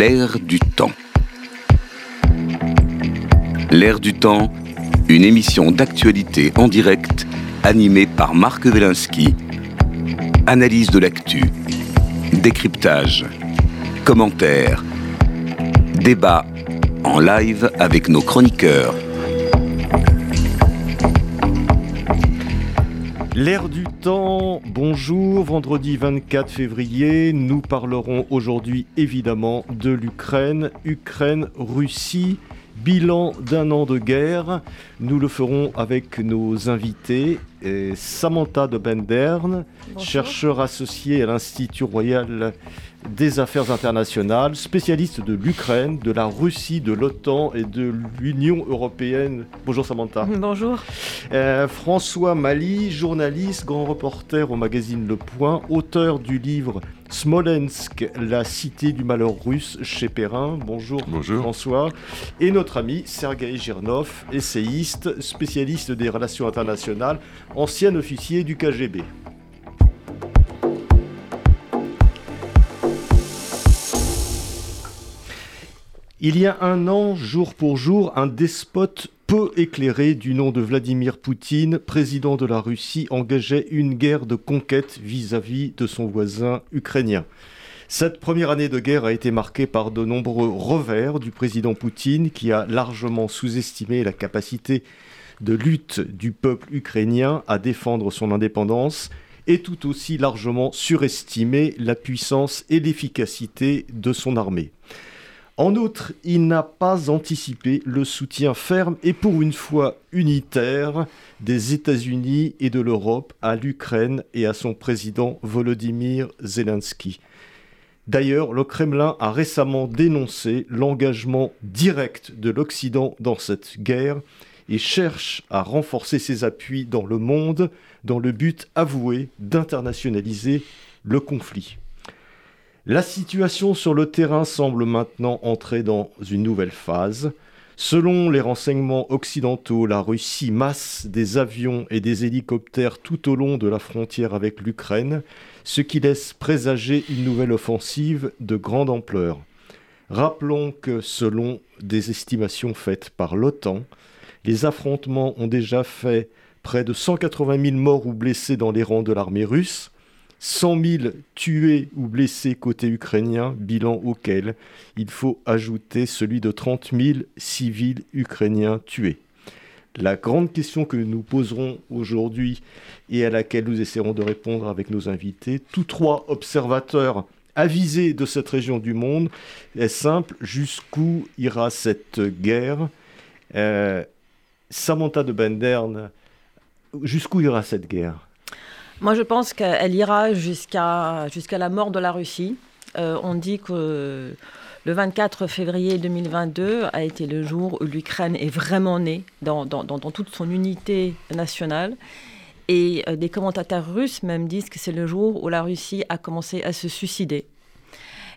L'air du temps. L'air du temps, une émission d'actualité en direct animée par Marc Wielinski. Analyse de l'actu, décryptage, commentaires, débat en live avec nos chroniqueurs. L'air du bonjour, vendredi 24 février, nous parlerons aujourd'hui évidemment de l'Ukraine, Ukraine-Russie, bilan d'un an de guerre. Nous le ferons avec nos invités, Samantha de Benderne, chercheur associé à l'Institut royal des affaires internationales, spécialiste de l'Ukraine, de la Russie, de l'OTAN et de l'Union européenne. Bonjour Samantha. Bonjour. Euh, François Mali, journaliste, grand reporter au magazine Le Point, auteur du livre Smolensk, la cité du malheur russe chez Perrin. Bonjour, Bonjour. François. Et notre ami Sergei Girnov, essayiste, spécialiste des relations internationales, ancien officier du KGB. Il y a un an, jour pour jour, un despote peu éclairé du nom de Vladimir Poutine, président de la Russie, engageait une guerre de conquête vis-à-vis de son voisin ukrainien. Cette première année de guerre a été marquée par de nombreux revers du président Poutine qui a largement sous-estimé la capacité de lutte du peuple ukrainien à défendre son indépendance et tout aussi largement surestimé la puissance et l'efficacité de son armée. En outre, il n'a pas anticipé le soutien ferme et pour une fois unitaire des États-Unis et de l'Europe à l'Ukraine et à son président Volodymyr Zelensky. D'ailleurs, le Kremlin a récemment dénoncé l'engagement direct de l'Occident dans cette guerre et cherche à renforcer ses appuis dans le monde dans le but avoué d'internationaliser le conflit. La situation sur le terrain semble maintenant entrer dans une nouvelle phase. Selon les renseignements occidentaux, la Russie masse des avions et des hélicoptères tout au long de la frontière avec l'Ukraine, ce qui laisse présager une nouvelle offensive de grande ampleur. Rappelons que selon des estimations faites par l'OTAN, les affrontements ont déjà fait près de 180 000 morts ou blessés dans les rangs de l'armée russe, 100 000 tués ou blessés côté ukrainien, bilan auquel il faut ajouter celui de 30 000 civils ukrainiens tués. La grande question que nous poserons aujourd'hui et à laquelle nous essaierons de répondre avec nos invités, tous trois observateurs avisés de cette région du monde, est simple. Jusqu'où ira cette guerre? Euh, Samantha de Benderne, jusqu'où ira cette guerre? Moi, je pense qu'elle ira jusqu'à la mort de la Russie. Euh, on dit que le 24 février 2022 a été le jour où l'Ukraine est vraiment née dans, dans, dans, toute son unité nationale. Et euh, des commentateurs russes même disent que c'est le jour où la Russie a commencé à se suicider.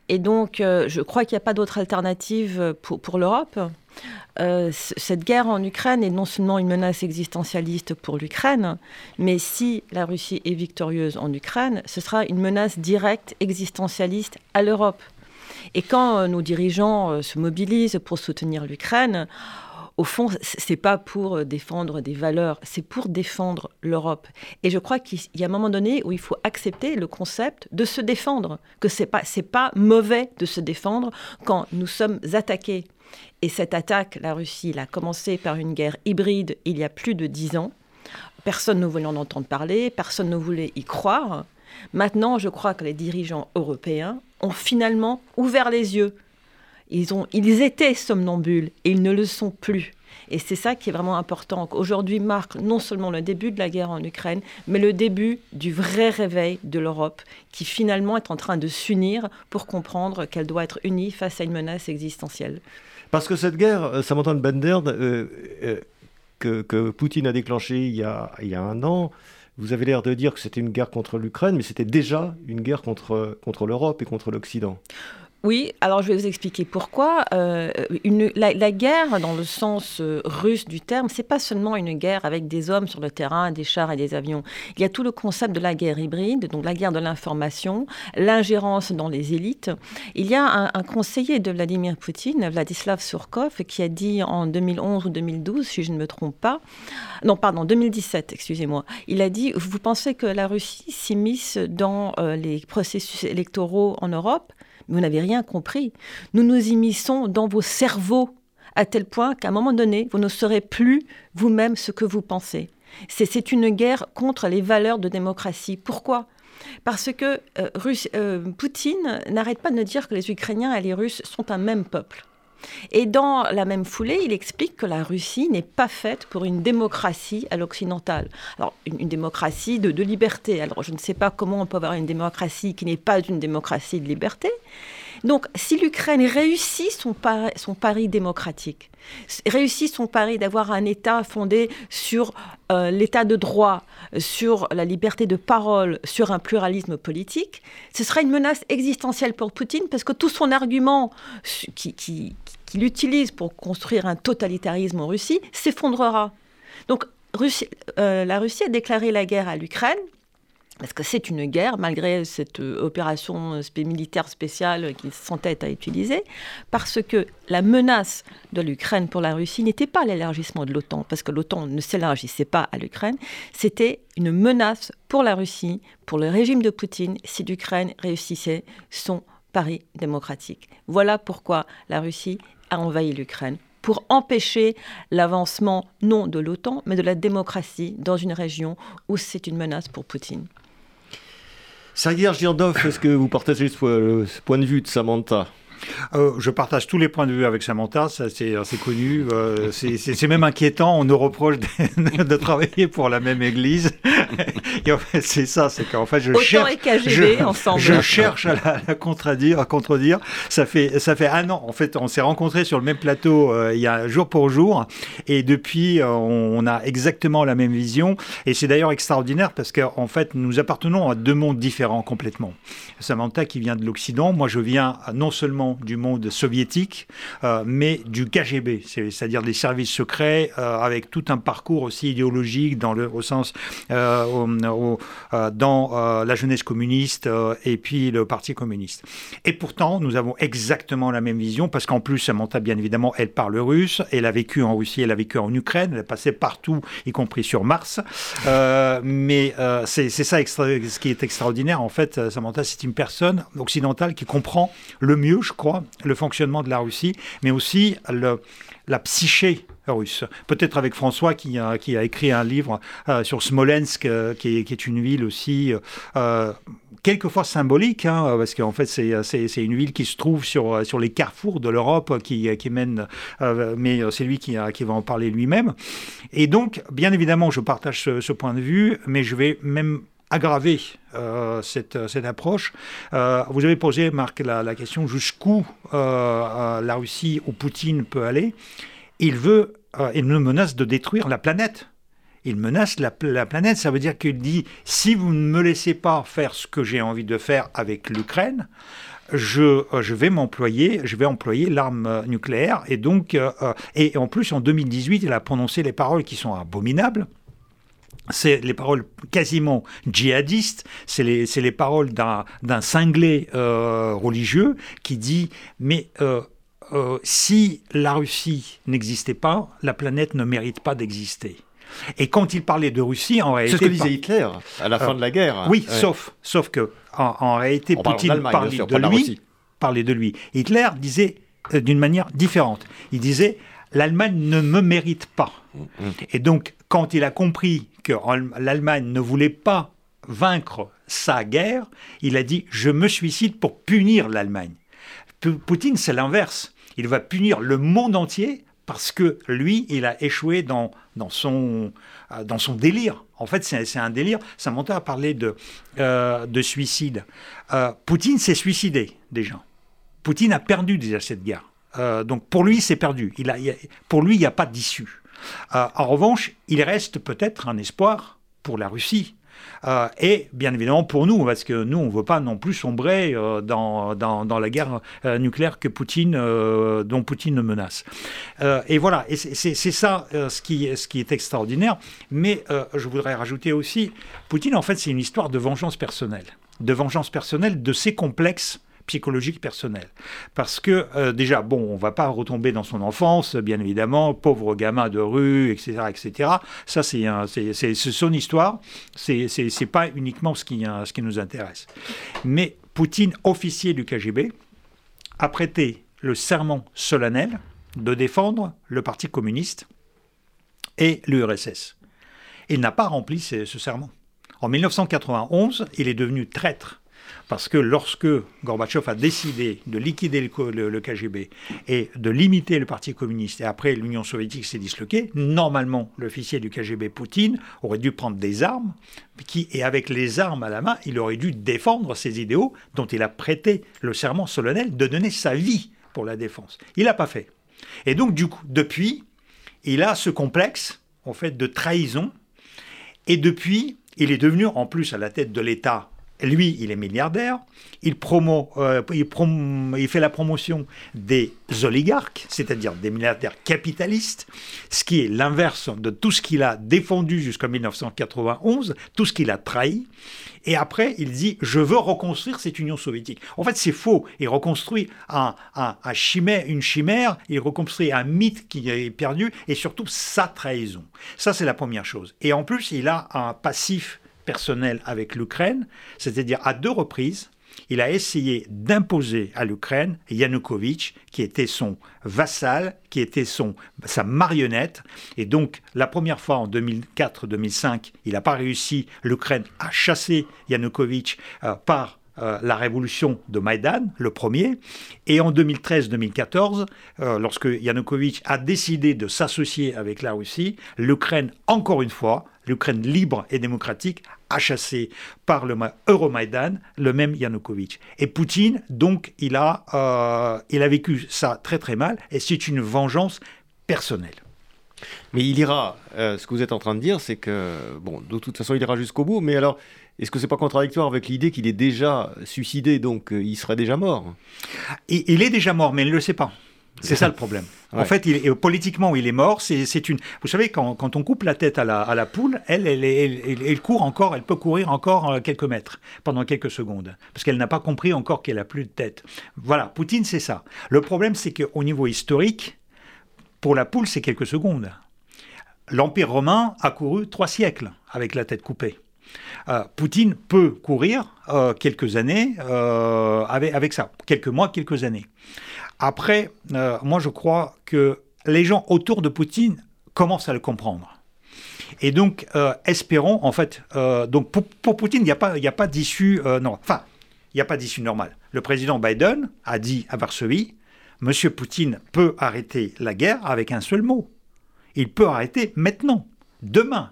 Et donc, euh, je crois qu'il n'y a pas d'autre alternative pour, pour l'Europe. Euh, cette guerre en Ukraine est non seulement une menace existentialiste pour l'Ukraine, mais si la Russie est victorieuse en Ukraine, ce sera une menace directe existentialiste à l'Europe. Et quand euh, nos dirigeants euh, se mobilisent pour soutenir l'Ukraine, au fond, c'est pas pour défendre des valeurs, c'est pour défendre l'Europe. Et je crois qu'il y a un moment donné où il faut accepter le concept de se défendre, que c'est pas c'est pas mauvais de se défendre quand nous sommes attaqués. Et cette attaque, la Russie l'a commencé par une guerre hybride il y a plus de dix ans. Personne ne voulait en entendre parler, personne ne voulait y croire. Maintenant, je crois que les dirigeants européens ont finalement ouvert les yeux. Ils, étaient somnambules et ils ne le sont plus. Et c'est ça qui est vraiment important. Aujourd'hui marque non seulement le début de la guerre en Ukraine, mais le début du vrai réveil de l'Europe, qui finalement est en train de s'unir pour comprendre qu'elle doit être unie face à une menace existentielle. Parce que cette guerre, euh, Samantha Bender, euh, euh, que, Poutine a déclenchée il y a, un an, vous avez l'air de dire que c'était une guerre contre l'Ukraine, mais c'était déjà une guerre contre l'Europe et contre l'Occident. Oui, alors je vais vous expliquer pourquoi. Euh, la, guerre, dans le sens euh, russe du terme, c'est pas seulement une guerre avec des hommes sur le terrain, des chars et des avions. Il y a tout le concept de la guerre hybride, donc la guerre de l'information, l'ingérence dans les élites. Il y a un, un, conseiller de Vladimir Poutine, Vladislav Surkov, qui a dit en 2011 ou 2012, si je ne me trompe pas, non, pardon, 2017, excusez-moi, il a dit Vous pensez que la Russie s'immisce dans euh, les processus électoraux en Europe? Vous n'avez rien compris. Nous nous immisçons dans vos cerveaux à tel point qu'à un moment donné, vous ne saurez plus vous-même ce que vous pensez. C'est une guerre contre les valeurs de démocratie. Pourquoi? Parce que euh, euh, Poutine n'arrête pas de dire que les Ukrainiens et les Russes sont un même peuple. Et dans la même foulée, il explique que la Russie n'est pas faite pour une démocratie à l'occidental. Alors, une, démocratie de, liberté. Alors, je ne sais pas comment on peut avoir une démocratie qui n'est pas une démocratie de liberté. Donc, si l'Ukraine réussit son, pari démocratique, réussit son pari d'avoir un État fondé sur euh, l'état de droit, sur la liberté de parole, sur un pluralisme politique, ce sera une menace existentielle pour Poutine parce que tout son argument qui, qu'il utilise pour construire un totalitarisme en Russie s'effondrera. Donc euh, la Russie a déclaré la guerre à l'Ukraine parce que c'est une guerre, malgré cette euh, opération militaire spéciale qu'il s'entête à utiliser, parce que la menace de l'Ukraine pour la Russie n'était pas l'élargissement de l'OTAN, parce que l'OTAN ne s'élargissait pas à l'Ukraine, c'était une menace pour la Russie, pour le régime de Poutine, si l'Ukraine réussissait son pari démocratique. Voilà pourquoi la Russie a envahi l'Ukraine pour empêcher l'avancement non de l'OTAN, mais de la démocratie dans une région où c'est une menace pour Poutine. Sergei Girdov, est-ce que vous partagez ce point de vue de Samantha? Euh, je partage tous les points de vue avec Samantha, ça c'est connu. Euh, c'est même inquiétant, on nous reproche de, travailler pour la même église. Et en fait, c'est ça, c'est qu'en fait, je cherche, je, ensemble. je cherche à la, contredire, à contredire. Ça fait, ça fait un an. En fait, on s'est rencontrés sur le même plateau euh, il y a jour pour jour, et depuis, on, a exactement la même vision. Et c'est d'ailleurs extraordinaire parce qu'en fait, nous appartenons à deux mondes différents complètement. Samantha qui vient de l'Occident, moi je viens non seulement du monde soviétique, euh, mais du KGB, c'est-à-dire des services secrets euh, avec tout un parcours aussi idéologique dans le, au sens euh, dans la jeunesse communiste et puis le Parti communiste. Et pourtant, nous avons exactement la même vision parce qu'en plus, Samantha, bien évidemment, elle parle russe, elle a vécu en Russie, elle a vécu en Ukraine, elle a passé partout, y compris sur Mars. mais c'est ça ce qui est extraordinaire. En fait, Samantha, c'est une personne occidentale qui comprend le mieux, je crois, le fonctionnement de la Russie, mais aussi la psyché russe. Peut-être avec François qui a, écrit un livre euh, sur Smolensk, euh, qui, est, une ville aussi euh, quelquefois symbolique, hein, parce qu'en fait c'est une ville qui se trouve sur, les carrefours de l'Europe, qui, mène, mais c'est lui qui, va en parler lui-même. Et donc, bien évidemment, je partage ce point de vue, mais je vais même aggraver euh, cette, cette, approche. Euh, vous avez posé, Marc, la, question jusqu'où euh, la Russie ou Poutine peut aller. Il veut, il nous menace de détruire la planète. Il menace la, la planète. Ça veut dire qu'il dit si vous ne me laissez pas faire ce que j'ai envie de faire avec l'Ukraine, je, je, vais m'employer, je vais employer l'arme nucléaire. Et donc, et en plus, en 2018, il a prononcé les paroles qui sont abominables c'est les paroles quasiment djihadistes, c'est les, les, paroles d'un cinglé euh, religieux qui dit mais euh, euh, si la Russie n'existait pas, la planète ne mérite pas d'exister. Et quand il parlait de Russie, en réalité, c'est ce que disait Hitler à la fin de la guerre. Oui, sauf, sauf que en, réalité, Poutine parlait de lui, parlait de lui. Hitler disait d'une manière différente. Il disait l'Allemagne ne me mérite pas. Mm, mm. Et donc, quand il a compris que l'Allemagne ne voulait pas vaincre sa guerre, il a dit je me suicide pour punir l'Allemagne. Poutine, c'est l'inverse. Il va punir le monde entier parce que lui, il a échoué dans, dans, son, euh, dans son délire. En fait, c'est un délire. Samantha a parlé de, euh, de suicide. Euh, Poutine s'est suicidé déjà. Poutine a perdu déjà cette guerre. donc pour lui, c'est perdu. Il a, pour lui, il n'y a pas d'issue. Euh, en revanche, il reste peut-être un espoir pour la Russie. Euh, et bien évidemment pour nous, parce que nous, on ne veut pas non plus sombrer euh, dans, dans, la guerre nucléaire que Poutine, dont Poutine menace. et voilà, et c'est ça ce, qui, ce qui est extraordinaire. Mais je voudrais rajouter aussi, Poutine, en fait, c'est une histoire de vengeance personnelle. De vengeance personnelle de ses complexes psychologique personnel. Parce que euh, déjà, bon, on va pas retomber dans son enfance, bien évidemment, pauvre gamin de rue, etc., etc. Ça, c'est son histoire. C'est c'est pas uniquement ce qui ce qui nous intéresse. Mais Poutine, officier du KGB, a prêté le serment solennel de défendre le Parti communiste et l'URSS. Il n'a pas rempli ce, ce serment. En 1991, il est devenu traître parce que lorsque Gorbatchev a décidé de liquider le, KGB et de limiter le Parti communiste, et après l'Union soviétique s'est disloquée, normalement l'officier du KGB Poutine aurait dû prendre des armes, qui, et avec les armes à la main, il aurait dû défendre ses idéaux dont il a prêté le serment solennel de donner sa vie pour la défense. Il n'a pas fait. Et donc du coup, depuis, il a ce complexe, en fait, de trahison, et depuis, il est devenu, en plus à la tête de l'État lui, il est milliardaire, il, promo, euh, il, fait la promotion des oligarques, c'est-à-dire des milliardaires capitalistes, ce qui est l'inverse de tout ce qu'il a défendu jusqu'en 1991, tout ce qu'il a trahi. Et après, il dit Je veux reconstruire cette Union soviétique. En fait, c'est faux. Il reconstruit un, chimère, une chimère, il reconstruit un mythe qui est perdu, et surtout sa trahison. Ça, c'est la première chose. Et en plus, il a un passif personnel avec l'Ukraine, c'est-à-dire à deux reprises, il a essayé d'imposer à l'Ukraine Yanukovych, qui était son vassal, qui était son, sa marionnette. Et donc, la première fois en 2004-2005, il n'a pas réussi. L'Ukraine a chassé Yanukovych euh, par euh, la révolution de Maïdan, le premier. Et en 2013-2014, euh, lorsque Yanukovych a décidé de s'associer avec la Russie, l'Ukraine, encore une fois, l'Ukraine libre et démocratique, a chassé par le Euromaïdan le même Yanukovych. Et Poutine, donc, il a, euh, il a vécu ça très très mal, et c'est une vengeance personnelle. Mais il ira, ce que vous êtes en train de dire, c'est que, bon, de toute façon, il ira jusqu'au bout, mais alors, est-ce que c'est pas contradictoire avec l'idée qu'il est déjà suicidé, donc euh, il serait déjà mort? Il, est déjà mort, mais il ne le sait pas. C'est ça le problème. En fait, il, politiquement, il est mort. C'est une. Vous savez, quand, quand, on coupe la tête à la, à la poule, elle elle, elle, court encore. Elle peut courir encore euh, quelques mètres pendant quelques secondes, parce qu'elle n'a pas compris encore qu'elle a plus de tête. Voilà, Poutine, c'est ça. Le problème, c'est qu'au niveau historique, pour la poule, c'est quelques secondes. L'Empire romain a couru trois siècles avec la tête coupée. Euh, Poutine peut courir euh, quelques années euh, avec, ça, quelques mois, quelques années. Après, moi je crois que les gens autour de Poutine commencent à le comprendre. Et donc, espérons, en fait, pour, Poutine, il n'y a pas, d'issue, enfin, il n'y a pas d'issue normale. Le président Biden a dit à Varsovie, Monsieur Poutine peut arrêter la guerre avec un seul mot. Il peut arrêter maintenant, demain.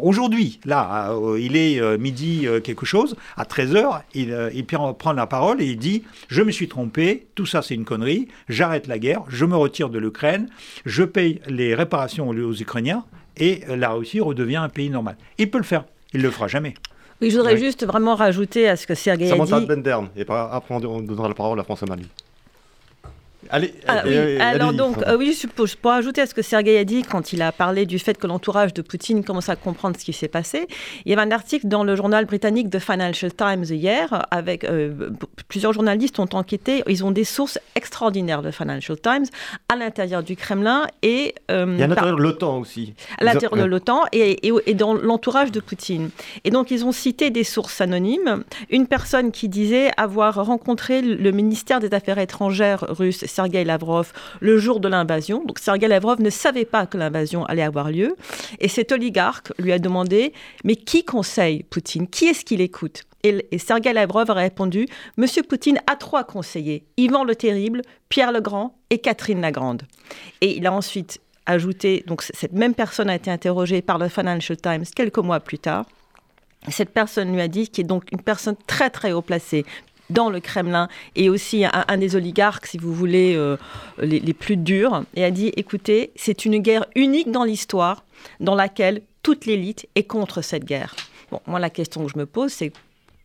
Aujourd'hui, là, euh, il est euh, midi euh, quelque chose, à 13h, il, il, prend la parole et il dit Je me suis trompé, tout ça c'est une connerie, j'arrête la guerre, je me retire de l'Ukraine, je paye les réparations aux Ukrainiens et la Russie redevient un pays normal. Il peut le faire, il ne le fera jamais. Oui, je voudrais juste vraiment rajouter à ce que Sergei a dit. Bendern, et après on donnera la parole à François Mali. Allez, ah Alors donc, euh, oui, je, pour ajouter à ce que Sergei a dit quand il a parlé du fait que l'entourage de Poutine commence à comprendre ce qui s'est passé, il y avait un article dans le journal britannique The Financial Times hier, avec euh, plusieurs journalistes ont enquêté, ils ont des sources extraordinaires de Financial Times à l'intérieur du Kremlin et... Euh, à l'intérieur de l'OTAN aussi. À l'intérieur de l'OTAN et, et, dans l'entourage de Poutine. Et donc ils ont cité des sources anonymes, une personne qui disait avoir rencontré le ministère des Affaires étrangères russe Sergei Lavrov le jour de l'invasion. Donc Sergei Lavrov ne savait pas que l'invasion allait avoir lieu. Et cet oligarque lui a demandé Mais qui conseille Poutine? Qui est-ce qu'il écoute? Et, Sergei Lavrov a répondu Monsieur Poutine a trois conseillers Ivan le Terrible, Pierre le Grand et Catherine la Grande. Et il a ensuite ajouté donc cette même personne a été interrogée par le Financial Times quelques mois plus tard. Cette personne lui a dit, qui est donc une personne très très haut placée, dans le Kremlin et aussi un, des oligarques, si vous voulez, euh, les, plus durs, et a dit, écoutez, c'est une guerre unique dans l'histoire dans laquelle toute l'élite est contre cette guerre. Bon, moi, la question que je me pose, c'est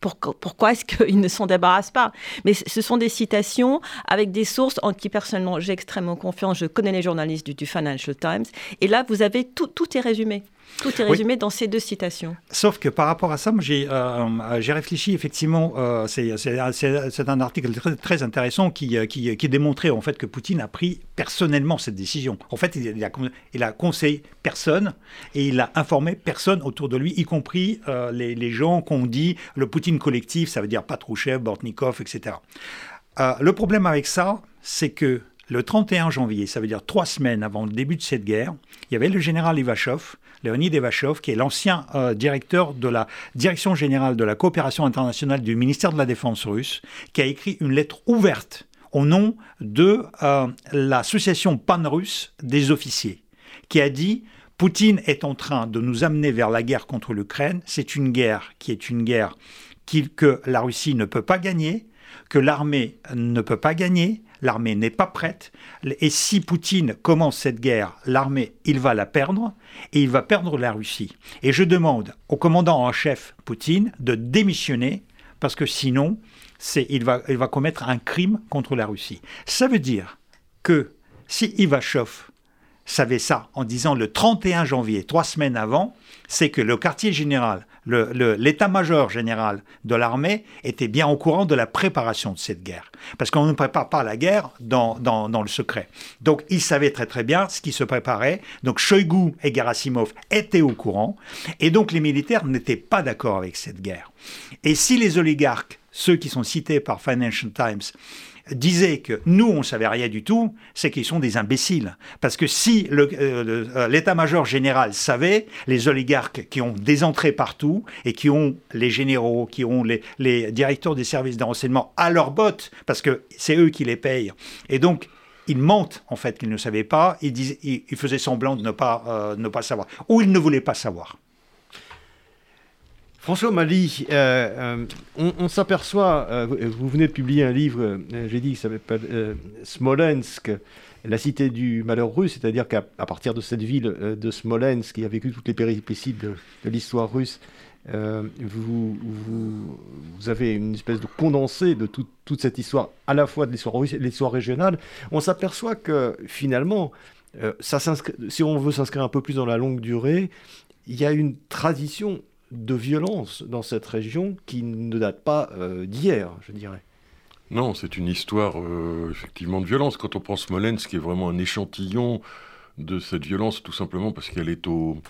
pourquoi est-ce qu'ils ne s'en débarrassent pas? Mais ce sont des citations avec des sources en qui personnellement j'ai extrêmement confiance. Je connais les journalistes du, Financial Times. Et là, vous avez tout, tout est résumé. Tout est résumé dans ces deux citations. Sauf que par rapport à ça, j'ai euh, réfléchi effectivement. Euh, c'est un article très, très intéressant qui, euh, qui, qui, démontrait en fait que Poutine a pris personnellement cette décision. En fait, il, a, il a conseillé personne et il a informé personne autour de lui, y compris euh, les, les, gens qu'on dit le Poutine collectif, ça veut dire Patrouchev, Bortnikov, etc. le problème avec ça, c'est que le 31 janvier, ça veut dire trois semaines avant le début de cette guerre, il y avait le général Ivachov, Leonid Ivachov, qui est l'ancien euh, directeur de la Direction générale de la coopération internationale du ministère de la Défense russe, qui a écrit une lettre ouverte au nom de euh, l'association pan-russe des officiers, qui a dit Poutine est en train de nous amener vers la guerre contre l'Ukraine. C'est une guerre qui est une guerre que la Russie ne peut pas gagner, que l'armée ne peut pas gagner, l'armée n'est pas prête, et si Poutine commence cette guerre, l'armée, il va la perdre, et il va perdre la Russie. Et je demande au commandant en chef Poutine de démissionner, parce que sinon, il, va, il va commettre un crime contre la Russie. Ça veut dire que si Ivachov savait ça en disant le 31 janvier, trois semaines avant, c'est que le quartier général, l'état-major général de l'armée était bien au courant de la préparation de cette guerre. Parce qu'on ne prépare pas la guerre dans, le secret. Donc ils savaient très très bien ce qui se préparait. Donc Shoigu et Gerasimov étaient au courant. Et donc les militaires n'étaient pas d'accord avec cette guerre. Et si les oligarques, ceux qui sont cités par Financial Times, disait que nous, on ne savait rien du tout, c'est qu'ils sont des imbéciles. Parce que si euh, euh, l'état-major général savait, les oligarques qui ont des entrées partout et qui ont les généraux, qui ont les, directeurs des services de renseignement à leur botte, parce que c'est eux qui les payent. Et donc, ils mentent en fait qu'ils ne savaient pas, ils, faisaient semblant de ne pas, euh, ne pas savoir, ou ils ne voulaient pas savoir. François Mali, euh, euh, on, s'aperçoit, euh, vous venez de publier un livre, j'ai dit, qui s'appelle Smolensk, la cité du malheur russe, c'est-à-dire qu'à partir de cette ville de Smolensk, qui a vécu toutes les péripéties de, l'histoire russe, vous, avez une espèce de condensé de toute cette histoire, à la fois de l'histoire russe et de l'histoire régionale. On s'aperçoit que finalement, si on veut s'inscrire un peu plus dans la longue durée, il y a une tradition de violence dans cette région qui ne date pas euh, d'hier, je dirais. Non, c'est une histoire euh, effectivement de violence. Quand on pense Smolensk, qui est vraiment un échantillon de cette violence, tout simplement parce qu'elle est au,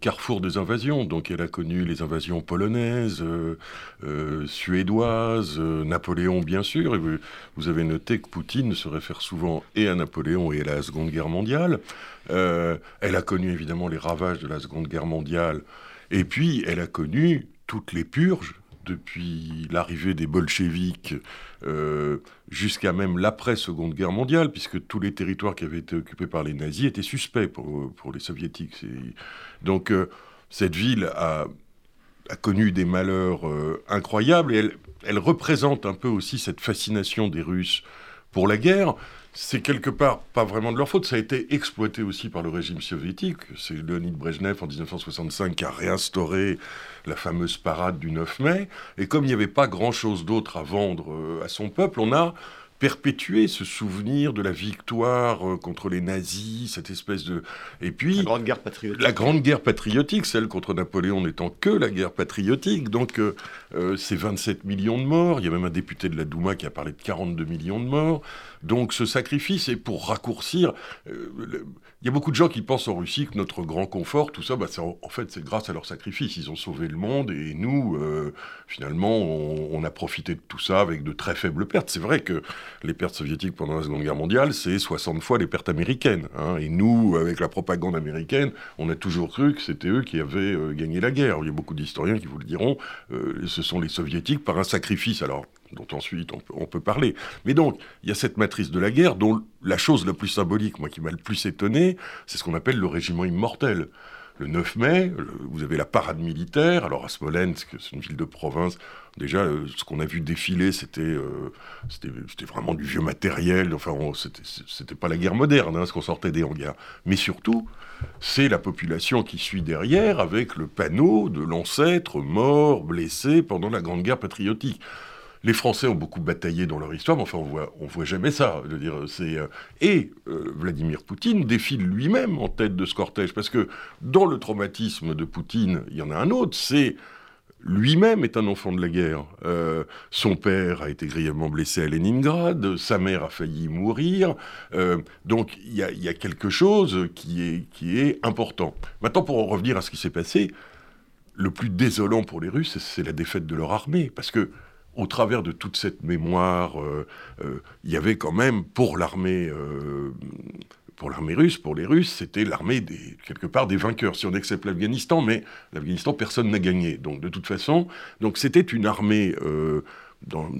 carrefour des invasions. Donc elle a connu les invasions polonaises, euh, suédoises, Napoléon bien sûr. Et vous, avez noté que Poutine se réfère souvent et à Napoléon et à la Seconde Guerre mondiale. elle a connu évidemment les ravages de la Seconde Guerre mondiale et puis, elle a connu toutes les purges depuis l'arrivée des bolcheviks euh, jusqu'à même l'après-seconde guerre mondiale, puisque tous les territoires qui avaient été occupés par les nazis étaient suspects pour, pour les soviétiques. Donc euh, cette ville a, a, connu des malheurs euh, incroyables, et elle, elle, représente un peu aussi cette fascination des Russes pour la guerre c'est quelque part pas vraiment de leur faute. Ça a été exploité aussi par le régime soviétique. C'est Leonid Brezhnev en 1965 qui a réinstauré la fameuse parade du 9 mai. Et comme il n'y avait pas grand-chose d'autre à vendre euh, à son peuple, on a perpétuer ce souvenir de la victoire euh, contre les nazis, cette espèce de... Et puis... La Grande Guerre patriotique. La Grande Guerre patriotique, celle contre Napoléon n'étant que la guerre patriotique. Donc, euh, euh, c'est 27 millions de morts. Il y a même un député de la Douma qui a parlé de 42 millions de morts. Donc, ce sacrifice est pour raccourcir... Il y a beaucoup de gens qui pensent en Russie que notre grand confort, tout ça, bah, en fait, c'est grâce à leur sacrifice. Ils ont sauvé le monde et nous, finalement, on, a profité de tout ça avec de très faibles pertes. C'est vrai que les pertes soviétiques pendant la Seconde Guerre mondiale, c'est 60 fois les pertes américaines. Hein. Et nous, avec la propagande américaine, on a toujours cru que c'était eux qui avaient euh, gagné la guerre. Il y a beaucoup d'historiens qui vous le diront, euh, ce sont les soviétiques par un sacrifice. Alors, dont ensuite on peut, parler. Mais donc, il y a cette matrice de la guerre dont la chose la plus symbolique, moi qui m'a le plus étonné, c'est ce qu'on appelle le régiment immortel. le 9 mai, vous avez la parade militaire. Alors à Smolensk, c'est une ville de province. Déjà, euh, ce qu'on a vu défiler, c'était euh, c'était vraiment du vieux matériel. Enfin, c'était pas la guerre moderne, hein, ce qu'on sortait des hangars. Mais surtout, c'est la population qui suit derrière avec le panneau de l'ancêtre mort, blessé pendant la Grande Guerre patriotique les Français ont beaucoup bataillé dans leur histoire, mais enfin, on voit, voit jamais ça. Euh, et euh, Vladimir Poutine défile lui-même en tête de ce cortège, parce que dans le traumatisme de Poutine, il y en a un autre, c'est lui-même est un enfant de la guerre. Euh, son père a été grièvement blessé à Leningrad, sa mère a failli mourir. donc il y, y, a quelque chose qui est, qui est important. Maintenant, pour en revenir à ce qui s'est passé, le plus désolant pour les Russes, c'est la défaite de leur armée. Parce que au travers de toute cette mémoire, euh, euh, il y avait quand même pour l'armée, euh, pour l'armée russe, pour les Russes, c'était l'armée des quelque part des vainqueurs. Si on accepte l'Afghanistan, mais l'Afghanistan, personne n'a gagné. Donc de toute façon, donc c'était une armée dans,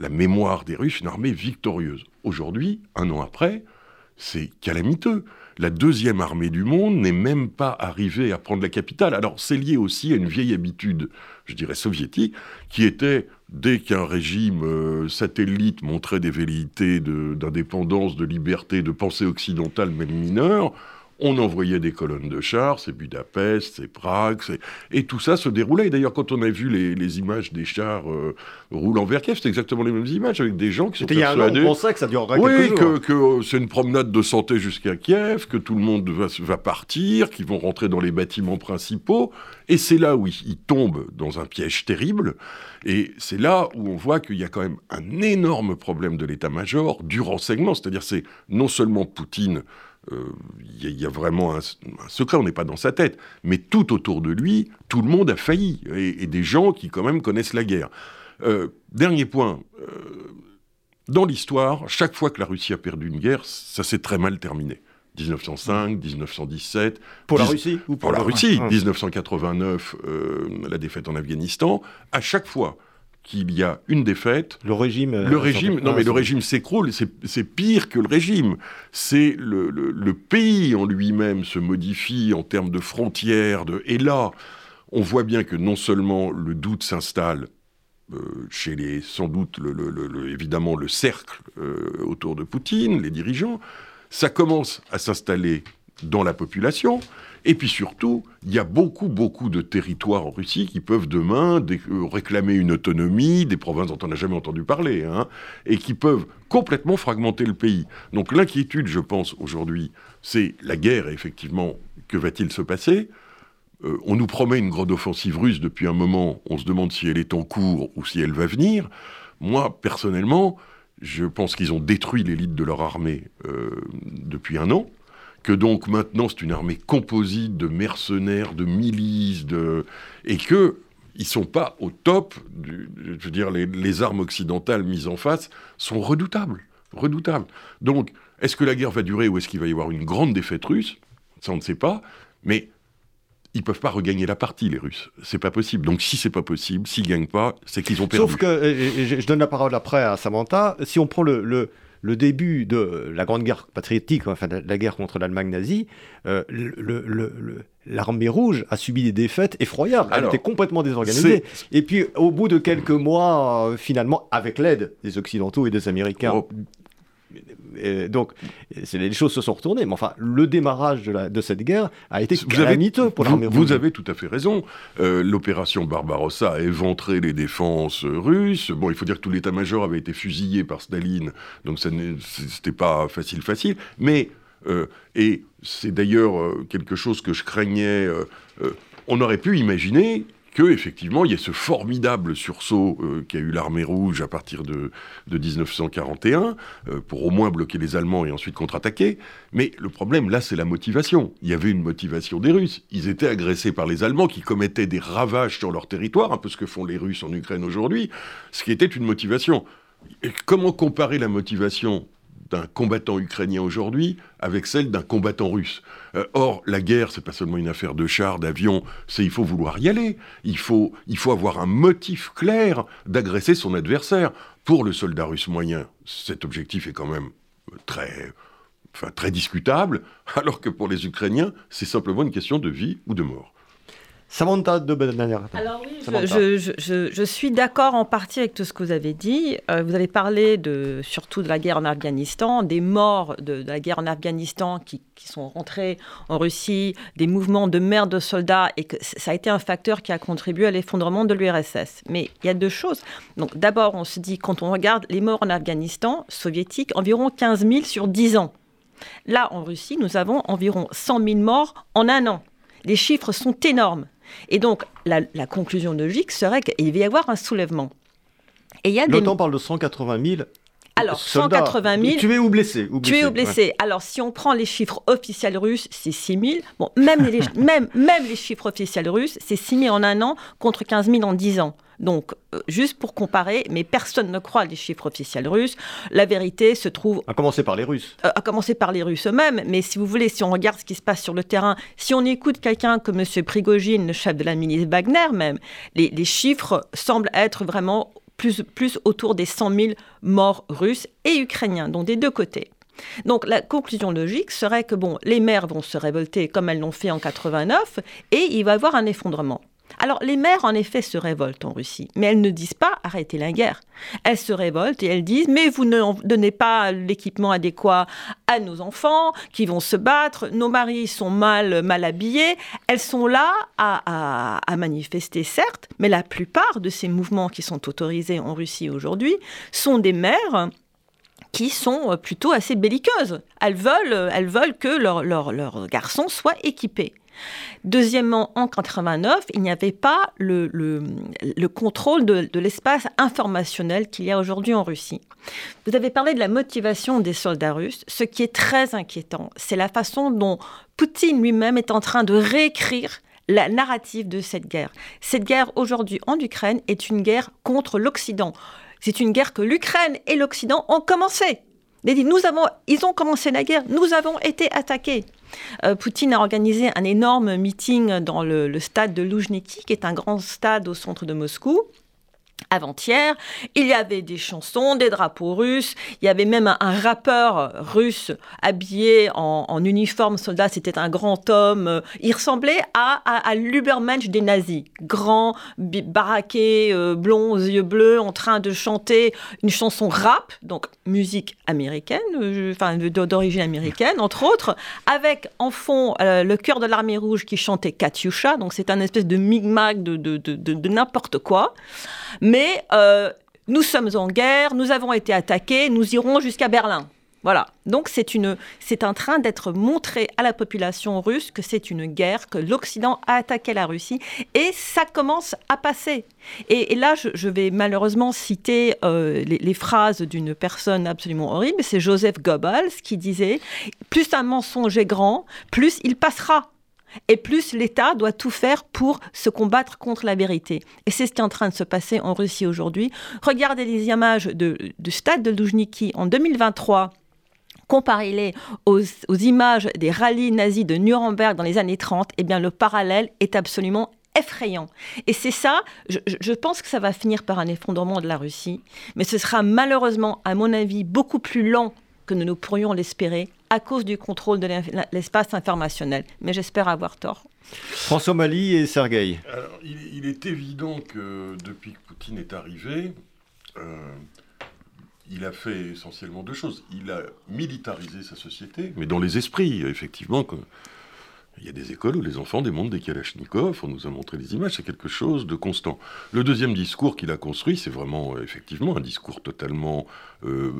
la mémoire des Russes, une armée victorieuse. Aujourd'hui, un an après, c'est calamiteux. La deuxième armée du monde n'est même pas arrivée à prendre la capitale. Alors c'est lié aussi à une vieille habitude, je dirais soviétique, qui était, dès qu'un régime euh, satellite montrait des velléités d'indépendance, de, liberté, de pensée occidentale, même mineure, on envoyait des colonnes de chars, c'est Budapest, c'est Prague, et tout ça se déroulait. D'ailleurs, quand on a vu les, images des chars euh, roulant vers Kiev, c'est exactement les mêmes images, avec des gens qui sont persuadés... On pensait que ça durerait oui, quelques jours. que, que c'est une promenade de santé jusqu'à Kiev, que tout le monde va, va partir, qu'ils vont rentrer dans les bâtiments principaux, et c'est là où ils, tombent dans un piège terrible, et c'est là où on voit qu'il y a quand même un énorme problème de l'état-major, du renseignement, c'est-à-dire c'est non seulement Poutine il euh, y, a vraiment un, secret, on n'est pas dans sa tête. Mais tout autour de lui, tout le monde a failli. Et, des gens qui quand même connaissent la guerre. Euh, dernier point. Euh, dans l'histoire, chaque fois que la Russie a perdu une guerre, ça s'est très mal terminé. 1905, 1917. Pour la Russie ou pour, la, Russie 1989, la défaite en Afghanistan. À chaque fois qu'il y a une défaite. Le régime. Le régime. Non, mais le régime s'écroule. C'est pire que le régime. C'est le, le, pays en lui-même se modifie en termes de frontières. De, et là, on voit bien que non seulement le doute s'installe euh, chez les, sans doute, le, évidemment, le cercle euh, autour de Poutine, les dirigeants, ça commence à s'installer dans la population. Et puis surtout, il y a beaucoup, beaucoup de territoires en Russie qui peuvent demain euh, réclamer une autonomie, des provinces dont on n'a jamais entendu parler, hein, et qui peuvent complètement fragmenter le pays. Donc l'inquiétude, je pense, aujourd'hui, c'est la guerre, effectivement, que va-t-il se passer? Euh, On nous promet une grande offensive russe depuis un moment, on se demande si elle est en cours ou si elle va venir. Moi, personnellement, je pense qu'ils ont détruit l'élite de leur armée euh, depuis un an que donc maintenant c'est une armée composite de mercenaires, de milices, de... et que ils sont pas au top. je veux dire, les, armes occidentales mises en face sont redoutables, redoutables. Donc, est-ce que la guerre va durer ou est-ce qu'il va y avoir une grande défaite russe? Ça, on ne sait pas. Mais ils peuvent pas regagner la partie, les Russes. C'est pas possible. Donc si c'est pas possible, s'ils gagnent pas, c'est qu'ils ont perdu. Sauf que, je donne la parole après à Samantha, si on prend le, le début de la Grande Guerre patriotique, enfin la guerre contre l'Allemagne nazie, euh, l'armée rouge a subi des défaites effroyables. Elle était complètement désorganisée. Et puis, au bout de quelques mois, euh, finalement, avec l'aide des Occidentaux et des Américains, oh donc, les choses se sont retournées. Mais enfin, le démarrage de, la, de cette guerre a été calamiteux pour l'armée russe. Vous avez tout à fait raison. Euh, l'opération Barbarossa a éventré les défenses russes. Bon, il faut dire que tout l'état-major avait été fusillé par Staline, donc ce n'était pas facile, facile. Mais, euh, et c'est d'ailleurs euh, quelque chose que je craignais, on aurait pu imaginer que effectivement il y ait ce formidable sursaut euh, qu'a eu l'armée rouge à partir de, 1941 euh, pour au moins bloquer les Allemands et ensuite contre-attaquer. Mais le problème là, c'est la motivation. Il y avait une motivation des Russes. Ils étaient agressés par les Allemands qui commettaient des ravages sur leur territoire, un peu ce que font les Russes en Ukraine aujourd'hui, ce qui était une motivation. Comment comparer la motivation d'un combattant ukrainien aujourd'hui avec celle d'un combattant russe. Euh, or, la guerre, c'est pas seulement une affaire de chars, d'avions, c'est il faut vouloir y aller. Il faut, il faut avoir un motif clair d'agresser son adversaire. Pour le soldat russe moyen, cet objectif est quand même très enfin, très discutable, alors que pour les Ukrainiens, c'est simplement une question de vie ou de mort. Samantha de Benaner. Alors oui, je, suis d'accord en partie avec tout ce que vous avez dit. Euh, vous avez parlé de, surtout de la guerre en Afghanistan, des morts de, la guerre en Afghanistan qui, sont rentrés en Russie, des mouvements de merde de soldats, et que ça a été un facteur qui a contribué à l'effondrement de l'URSS. Mais il y a deux choses. Donc d'abord, on se dit, quand on regarde les morts en Afghanistan soviétique, environ 15 000 sur 10 ans. Là, en Russie, nous avons environ 100 000 morts en un an. Les chiffres sont énormes. Et donc, la, conclusion logique serait qu'il va y avoir un soulèvement. Et il y a L'OTAN parle de 180 000 alors, 180 000. Tués ou blessés. Ou tués ou blessés. Alors, si on prend les chiffres officiels russes, c'est 6 000. Bon, même les, même, même les chiffres officiels russes, c'est 6 000 en un an contre 15 000 en 10 ans. Donc, euh, juste pour comparer, mais personne ne croit les chiffres officiels russes. La vérité se trouve. À commencer par les Russes. Euh, à commencer par les Russes eux-mêmes. Mais si vous voulez, si on regarde ce qui se passe sur le terrain, si on écoute quelqu'un comme M. Prigogine, le chef de la milice Wagner même, les, les chiffres semblent être vraiment plus, plus autour des 100 000 morts russes et ukrainiens, donc des deux côtés. Donc la conclusion logique serait que bon, les mères vont se révolter comme elles l'ont fait en 89 et il va y avoir un effondrement. Alors les mères, en effet, se révoltent en Russie, mais elles ne disent pas arrêtez la guerre. Elles se révoltent et elles disent mais vous ne donnez pas l'équipement adéquat à nos enfants qui vont se battre, nos maris sont mal, mal habillés. Elles sont là à, à manifester, certes, mais la plupart de ces mouvements qui sont autorisés en Russie aujourd'hui sont des mères qui sont plutôt assez belliqueuses. Elles veulent, elles veulent que leurs leur, garçons soient équipés. Deuxièmement, en 89, il n'y avait pas le, contrôle de, l'espace informationnel qu'il y a aujourd'hui en Russie. Vous avez parlé de la motivation des soldats russes. Ce qui est très inquiétant, c'est la façon dont Poutine lui-même est en train de réécrire la narrative de cette guerre. Cette guerre aujourd'hui en Ukraine est une guerre contre l'Occident. C'est une guerre que l'Ukraine et l'Occident ont commencé. Nous avons, ils ont commencé la guerre, nous avons été attaqués. Euh, Poutine a organisé un énorme meeting dans le, le stade de Loujniki, qui est un grand stade au centre de Moscou avant-hier, il y avait des chansons, des drapeaux russes, il y avait même un, rappeur russe habillé en, uniforme soldat, c'était un grand homme, il ressemblait à, à, l'Ubermensch des nazis, grand, baraqué, euh, blond aux yeux bleus, en train de chanter une chanson rap, donc musique américaine, euh, d'origine américaine, entre autres, avec en fond euh, le cœur de l'armée rouge qui chantait Katyusha, donc c'est un espèce de micmac de, de, de, n'importe quoi. Euh, nous sommes en guerre, nous avons été attaqués, nous irons jusqu'à Berlin. Voilà. Donc c'est une, c'est train d'être montré à la population russe que c'est une guerre, que l'Occident a attaqué la Russie, et ça commence à passer. Et, là, je, vais malheureusement citer euh, les, phrases d'une personne absolument horrible. C'est Joseph Goebbels qui disait plus un mensonge est grand, plus il passera. Et plus l'État doit tout faire pour se combattre contre la vérité. Et c'est ce qui est en train de se passer en Russie aujourd'hui. Regardez les images du stade de Loujniki en 2023 comparez-les aux, images des rallyes nazis de Nuremberg dans les années 30, eh bien le parallèle est absolument effrayant. Et c'est ça, je, je, pense que ça va finir par un effondrement de la Russie, mais ce sera malheureusement, à mon avis, beaucoup plus lent que nous, nous pourrions l'espérer à cause du contrôle de l'espace informationnel. Mais j'espère avoir tort. François Mali et Sergueï. Il, est évident que depuis que Poutine est arrivé, euh, il a fait essentiellement deux choses. Il a militarisé sa société, mais dans les esprits, effectivement. Il y a des écoles où les enfants démontent des kalachnikovs, on nous a montré des images, c'est quelque chose de constant. Le deuxième discours qu'il a construit, c'est vraiment euh, effectivement un discours totalement euh,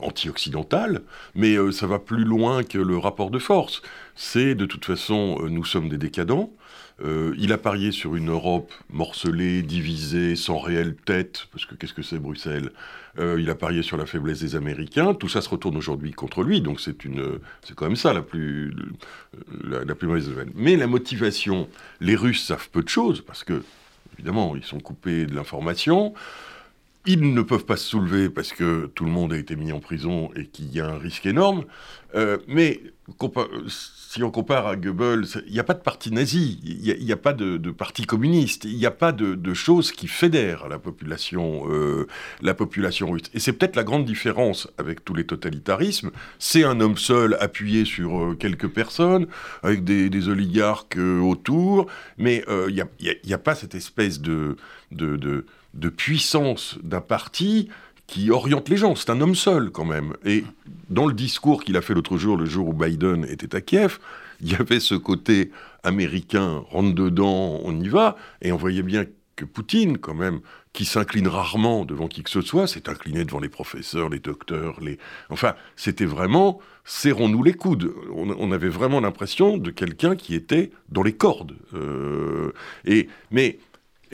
anti-occidental, mais euh, ça va plus loin que le rapport de force. C'est de toute façon, nous sommes des décadents, euh, il a parié sur une Europe morcelée, divisée, sans réelle tête, parce que qu'est-ce que c'est Bruxelles? Euh, Il a parié sur la faiblesse des Américains. Tout ça se retourne aujourd'hui contre lui, donc c'est quand même ça la plus, la, plus mauvaise nouvelle. Mais la motivation, les Russes savent peu de choses, parce que évidemment ils sont coupés de l'information. Ils ne peuvent pas se soulever parce que tout le monde a été mis en prison et qu'il y a un risque énorme. Euh, mais si on compare à Goebbels, il n'y a pas de parti nazi, il n'y a, pas de, parti communiste, il n'y a pas de, choses qui fédèrent la population, euh, la population russe. Et c'est peut-être la grande différence avec tous les totalitarismes. C'est un homme seul appuyé sur euh, quelques personnes, avec des, oligarques euh, autour, mais il n'y a, pas cette espèce de, de puissance d'un parti qui oriente les gens. C'est un homme seul quand même. Et dans le discours qu'il a fait l'autre jour, le jour où Biden était à Kiev, il y avait ce côté américain, rentre dedans, on y va, et on voyait bien que Poutine, quand même, qui s'incline rarement devant qui que ce soit, s'est incliné devant les professeurs, les docteurs, les... Enfin, c'était vraiment, serrons-nous les coudes. On, avait vraiment l'impression de quelqu'un qui était dans les cordes. Euh, et, mais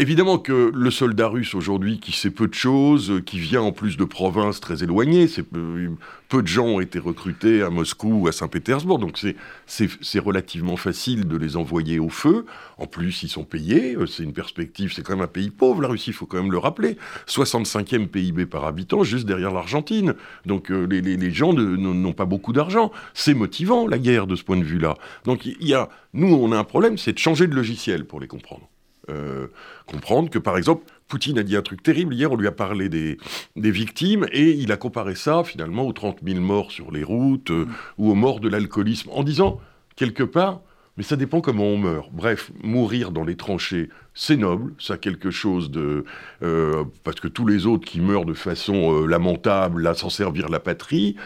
Évidemment que le soldat russe aujourd'hui, qui sait peu de choses, qui vient en plus de provinces très éloignées, peu, peu, de gens ont été recrutés à Moscou ou à Saint-Pétersbourg, donc c'est relativement facile de les envoyer au feu. En plus, ils sont payés, euh, c'est une perspective, c'est quand même un pays pauvre, la Russie, il faut quand même le rappeler. 65e PIB par habitant, juste derrière l'Argentine. Donc euh, les, les, gens n'ont pas beaucoup d'argent. C'est motivant, la guerre, de ce point de vue-là. Donc il y a, nous, on a un problème, c'est de changer de logiciel pour les comprendre. Euh, comprendre que, par exemple, Poutine a dit un truc terrible. Hier, on lui a parlé des, victimes et il a comparé ça, finalement, aux 30 000 morts sur les routes euh, ou aux morts de l'alcoolisme, en disant, quelque part, mais ça dépend comment on meurt. Bref, mourir dans les tranchées, c'est noble, ça quelque chose de... Euh, parce que tous les autres qui meurent de façon lamentable, là, sans servir la patrie.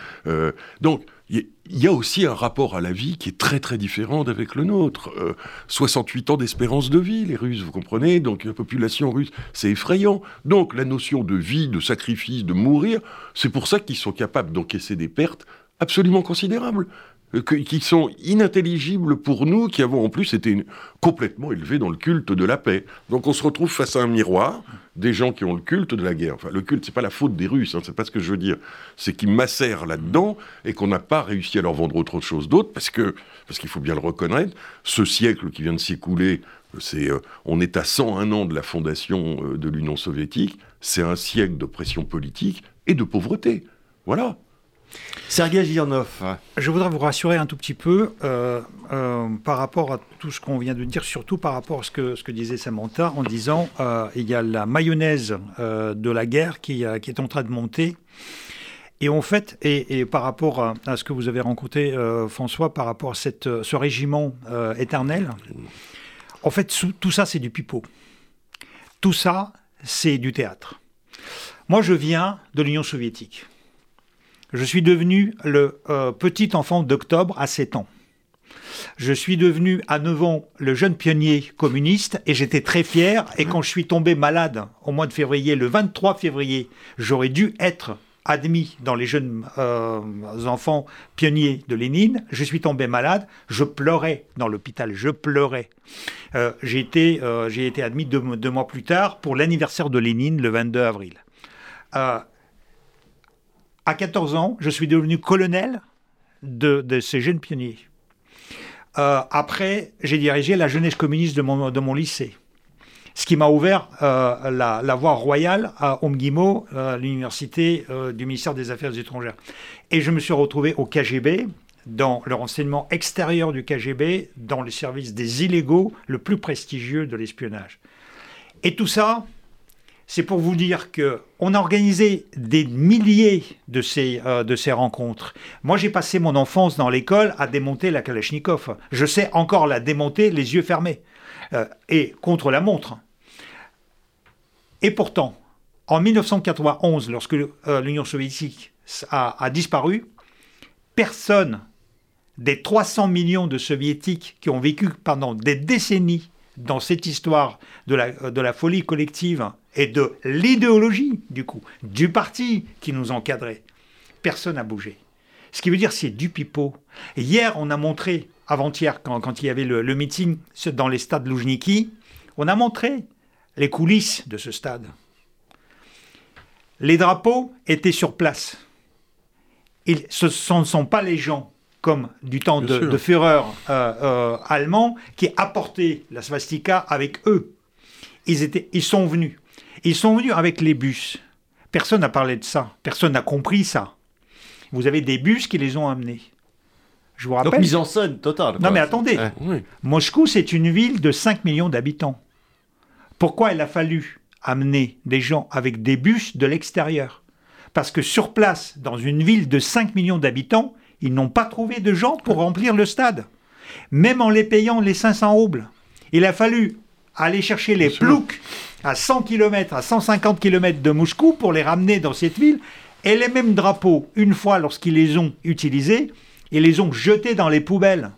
donc, il y a aussi un rapport à la vie qui est très très différent d'avec le nôtre. 68 euh, ans d'espérance de vie, les Russes, vous comprenez Donc la population russe, c'est effrayant. Donc la notion de vie, de sacrifice, de mourir, c'est pour ça qu'ils sont capables d'encaisser des pertes absolument considérables. Euh, qui sont inintelligibles pour nous, qui avons en plus été complètement élevés dans le culte de la paix. Donc on se retrouve face à un miroir des gens qui ont le culte de la guerre. Enfin, le culte, c'est pas la faute des Russes, hein, c'est pas ce que je veux dire. C'est qu'ils macèrent là-dedans et qu'on n'a pas réussi à leur vendre autre chose d'autre parce que, parce qu'il faut bien le reconnaître, ce siècle qui vient de s'écouler, c'est, euh, on est à 101 ans de la fondation euh, de l'Union soviétique, c'est un siècle d'oppression politique et de pauvreté. Voilà. Sergei Girnov. Je voudrais vous rassurer un tout petit peu euh, euh, par rapport à tout ce qu'on vient de dire, surtout par rapport à ce que, disait Samantha en disant euh, il y a la mayonnaise de la guerre qui, est en train de monter. Et en fait, et, par rapport à, ce que vous avez rencontré, François, par rapport à ce régiment éternel, en fait, tout ça, c'est du pipeau. Tout ça, c'est du théâtre. Moi, je viens de l'Union soviétique. Je suis devenu le euh, petit enfant d'octobre à 7 ans. Je suis devenu à 9 ans le jeune pionnier communiste et j'étais très fier. Et quand je suis tombé malade au mois de février, le 23 février, j'aurais dû être admis dans les jeunes euh, enfants pionniers de Lénine. Je suis tombé malade, je pleurais dans l'hôpital, je pleurais. Euh, j'ai été, été, admis deux, deux, mois plus tard pour l'anniversaire de Lénine, le 22 avril à 14 ans, je suis devenu colonel de, ces jeunes pionniers. Euh, après, j'ai dirigé la jeunesse communiste de mon, lycée, ce qui m'a ouvert euh, la, voie royale à Omguimo, euh, l'université du ministère des Affaires étrangères. Et je me suis retrouvé au KGB, dans le renseignement extérieur du KGB, dans le service des illégaux le plus prestigieux de l'espionnage. Et tout ça, c'est pour vous dire que on a organisé des milliers de ces, euh, de ces rencontres. Moi, j'ai passé mon enfance dans l'école à démonter la Kalachnikov. Je sais encore la démonter les yeux fermés euh, et contre la montre. Et pourtant, en 1991, lorsque euh, l'Union soviétique a, disparu, personne des 300 millions de soviétiques qui ont vécu pendant des décennies dans cette histoire de la folie collective et de l'idéologie, du coup, du parti qui nous encadrait. Personne n'a bougé. Ce qui veut dire c'est du pipeau. hier, on a montré, avant-hier, quand, quand, il y avait le, meeting dans les stades Loujniki, on a montré les coulisses de ce stade. Les drapeaux étaient sur place. Ils, ce ne sont pas les gens comme du temps de, de, Führer euh, euh, allemand qui apportaient la swastika avec eux. Ils, étaient, ils sont venus. Ils sont venus avec les bus. Personne n'a parlé de ça. Personne n'a compris ça. Vous avez des bus qui les ont amenés. Je vous rappelle. Donc mise en scène totale. Non mais attendez. Oui. Moscou c'est une ville de 5 millions d'habitants. Pourquoi il a fallu amener des gens avec des bus de l'extérieur? Parce que sur place, dans une ville de 5 millions d'habitants, ils n'ont pas trouvé de gens pour remplir le stade. Même en les payant les 500 roubles. Il a fallu aller chercher les ploucs à 100 km, à 150 km de Moscou pour les ramener dans cette ville. Et les mêmes drapeaux, une fois lorsqu'ils les ont utilisés, ils les ont jetés dans les poubelles.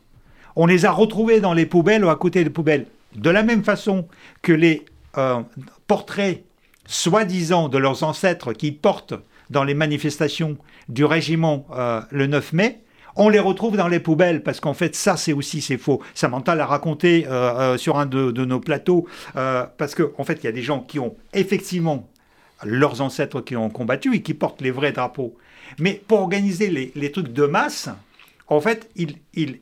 On les a retrouvés dans les poubelles ou à côté des poubelles. De la même façon que les euh, portraits soi-disant de leurs ancêtres qui portent dans les manifestations du régiment euh, le 9 mai, on les retrouve dans les poubelles parce qu'en fait ça c'est aussi c'est faux. Samantha l'a raconté euh, euh, sur un de, de nos plateaux euh, parce qu'en en fait il y a des gens qui ont effectivement leurs ancêtres qui ont combattu et qui portent les vrais drapeaux. Mais pour organiser les, les trucs de masse, en fait ils, ils,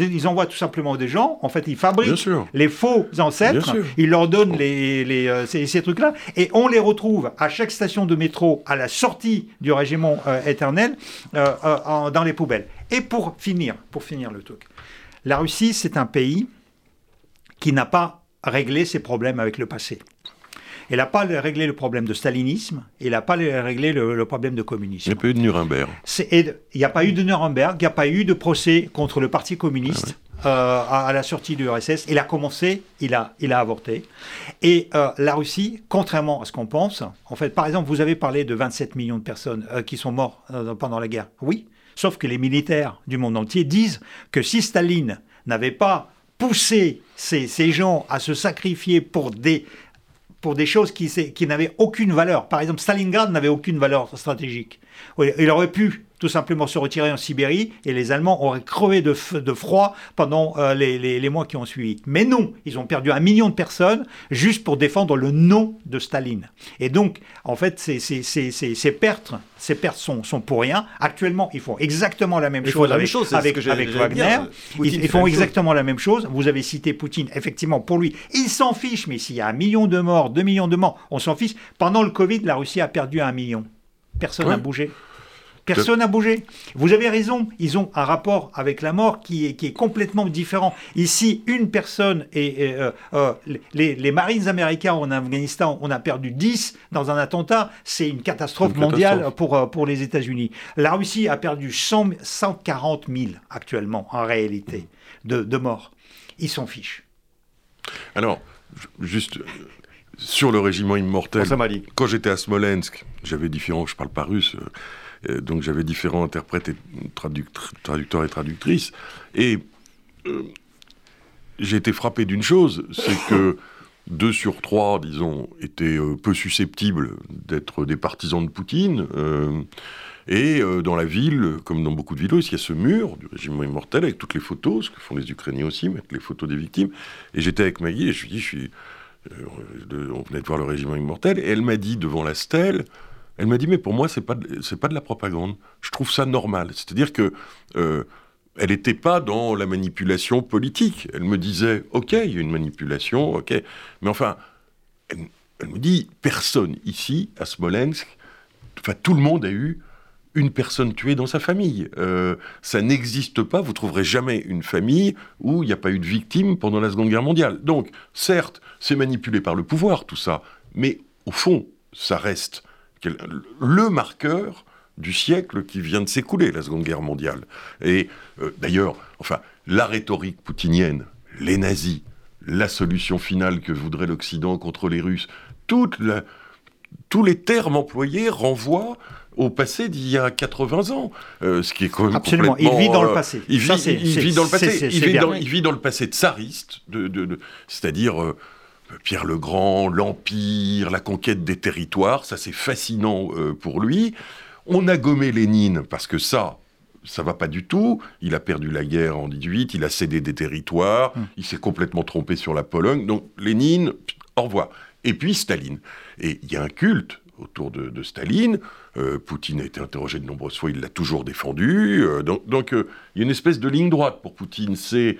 ils envoient tout simplement des gens, en fait ils fabriquent les faux ancêtres, ils leur donnent les, les, euh, ces, ces trucs-là, et on les retrouve à chaque station de métro, à la sortie du régiment euh, éternel, euh, dans les poubelles. Et pour finir, pour finir le truc, la Russie, c'est un pays qui n'a pas réglé ses problèmes avec le passé. Elle n'a pas réglé le problème de stalinisme, il n'a pas réglé le, le problème de Il communisme. n'y a pas eu de Nuremberg. Il n'y a pas eu de Nuremberg, il n'y a pas eu de procès contre le Parti communiste Ah euh, à, à la sortie du RSS. Il a commencé, il a, il a avorté. Et euh, la Russie, contrairement à ce qu'on pense, en fait, par exemple, vous avez parlé de 27 millions de personnes euh, qui sont morts euh, pendant la guerre. Oui, sauf que les militaires du monde entier disent que si Staline n'avait pas poussé ces, ces gens à se sacrifier pour des pour des choses qui, qui n'avaient aucune valeur. Par exemple, Stalingrad n'avait aucune valeur stratégique. Il aurait pu tout simplement se retirer en Sibérie et les Allemands auraient crevé de, de froid pendant euh, les, les- les mois qui ont suivi. Mais non, ils ont perdu un million de personnes juste pour défendre le nom de Staline. Et donc, en fait, ces, ces- ces- ces- ces pertes, ces pertes sont, sont pour rien. Actuellement, ils font exactement la même Ils chose même avec, chose. Wagner. Poutine Ils, font chose. exactement la même chose. Vous avez cité Poutine, effectivement, pour lui, il s'en fiche, mais s'il y a un million de morts, deux millions de morts, on s'en fiche. Pendant le Covid, la Russie a perdu un million. Personne n'a bougé. Personne n'a bougé. Vous avez raison, ils ont un rapport avec la mort qui est, qui est complètement différent. Ici, une personne et, et, euh, euh, les, les Marines américains en Afghanistan, on a perdu 10 dans un attentat. C'est une catastrophe Une mondiale catastrophe. pour, euh, pour les États-Unis. La Russie a perdu 100 140 000 actuellement, en réalité, de, de morts. Ils s'en fichent. Alors, ju- juste sur le régiment immortel, quand j'étais à Smolensk, j'avais différents, je parle pas russe, euh, donc j'avais différents interprètes et traducteurs et traductrices. Et euh, j'ai été frappé d'une chose, c'est que deux sur trois, disons, étaient euh, peu susceptibles d'être des partisans de Poutine. euh, et euh, dans la ville, comme dans beaucoup de villes, il y a ce mur du régiment immortel avec toutes les photos, ce que font les Ukrainiens aussi, mettre les photos des victimes. Et j'étais avec Maggie et je lui dis, je suis, euh, de- on venait de voir le régiment immortel, et elle m'a dit devant la stèle, elle m'a dit, mais pour moi, c'est pas, pas de la propagande. Je trouve ça normal. C'est-à-dire que euh, elle n'était pas dans la manipulation politique. Elle me disait, ok, il y a une manipulation, ok, mais enfin, elle, me dit, personne ici, à Smolensk, enfin, tout le monde a eu une personne tuée dans sa famille. Euh, ça n'existe pas, vous trouverez jamais une famille où il n'y a pas eu de victime pendant la Seconde Guerre mondiale. Donc, certes, c'est manipulé par le pouvoir, tout ça, mais au fond, ça reste le marqueur du siècle qui vient de s'écouler, la Seconde Guerre mondiale. Et euh, d'ailleurs, enfin, la rhétorique poutinienne, les nazis, la solution finale que voudrait l'Occident contre les Russes, toute la- tous les termes employés renvoient au passé d'il y a 80 ans, euh, ce qui est quand même Absolument. Il vit dans le euh, passé. Il vit, dans le passé. il, vit dans, il vit dans le passé tsariste, de, de- de- c'est-à-dire euh, Pierre le Grand, l'Empire, la conquête des territoires. Ça, c'est fascinant euh, pour lui. On a gommé Lénine parce que ça, ça va pas du tout. Il a perdu la guerre en 18, il a cédé des territoires, Hum. il s'est complètement trompé sur la Pologne. Donc Lénine, au revoir. Et puis Staline. Et il y a un culte autour de, de Staline. Euh, Poutine a été interrogé de nombreuses fois, il l'a toujours défendu. Euh, donc euh, il y a une espèce de ligne droite pour Poutine. C'est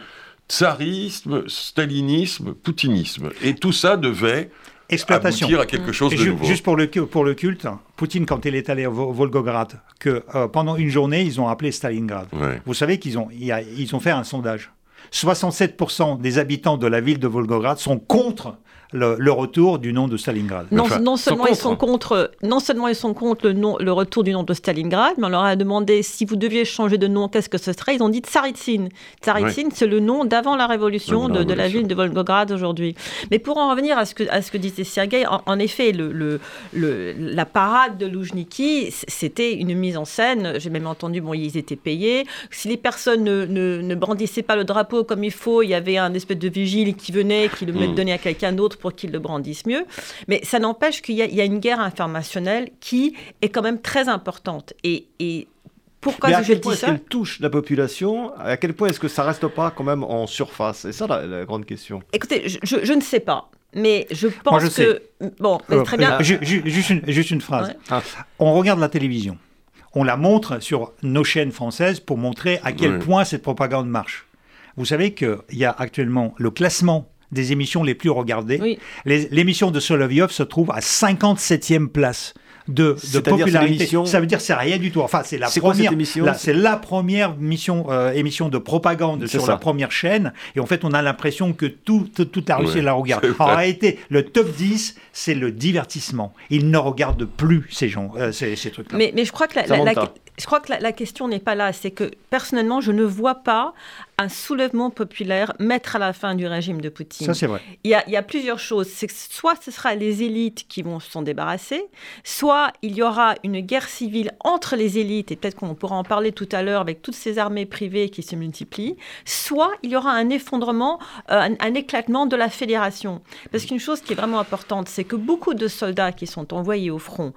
tsarisme, stalinisme, poutinisme. Et tout ça devait exploitation. aboutir à quelque chose de nouveau. Juste pour le, cu- pour le culte, Poutine, quand il est allé à Vo- Volgograd, que euh, pendant une journée, ils ont appelé Stalingrad. Ouais. Vous savez qu'ils ont, ils ont fait un sondage. 67% des habitants de la ville de Volgograd sont contre le, le retour du nom de Stalingrad. Non, Enfin, non ils sont seulement ils sont contre, non seulement ils sont contre le, nom, le retour du nom de Stalingrad, mais on leur a demandé si vous deviez changer de nom, qu'est-ce que ce serait Ils ont dit Tsaritsyn. Tsaritsyn, c'est le nom d'avant la révolution la de, de la ville de Volgograd aujourd'hui. Mais pour en revenir à ce que, à ce que disait Sergueï, en, en effet, le, le, le- la parade de Loujniki, c'était une mise en scène. J'ai même entendu, bon, ils étaient payés. Si les personnes ne, ne, ne brandissaient pas le drapeau comme il faut, il y avait un espèce de vigile qui venait, qui le Mm. donnait à quelqu'un d'autre pour qu'il le brandisse mieux. Mais ça n'empêche qu'il y, a- il y a une guerre informationnelle qui est quand même très importante. Et, et pourquoi Mais à je quel dis point est-ce ça qu'elle touche la population? À quel point est-ce que ça reste pas quand même en surface? C'est ça la, la grande question. Écoutez, je, je- je ne sais pas. Mais je pense je que... Bon, mais Euh, très bien. euh, ju- ju- juste, une, juste une phrase. Ouais. Ah. On regarde la télévision. On la montre sur nos chaînes françaises pour montrer à quel point cette propagande marche. Vous savez qu'il y a actuellement le classement des émissions les plus regardées. Oui. L'émission de Solovyov se trouve à 57e place de, de popularité. Ça veut dire que c'est rien du tout. Enfin, c'est la première. émission C'est la première mission, euh, émission de propagande sur ça. la première chaîne. Et en fait, on a l'impression que tout, tout- toute la Russie Ouais, la regarde. En réalité, le top 10, c'est le divertissement. Ils ne regardent plus ces gens, euh, ces, ces trucs-là. Mais, mais je crois que la, la- Samantha. la- je crois que la, la question n'est pas là. C'est que personnellement, je ne vois pas un soulèvement populaire mettre à la fin du régime de Poutine. Ça, c'est vrai. Il y, a, il y a plusieurs choses. C'est soit ce sera les élites qui vont s'en débarrasser, soit il y aura une guerre civile entre les élites, et peut-être qu'on pourra en parler tout à l'heure avec toutes ces armées privées qui se multiplient, soit il y aura un effondrement, euh, un, un éclatement de la fédération. Parce qu'une chose qui est vraiment importante, c'est que beaucoup de soldats qui sont envoyés au front,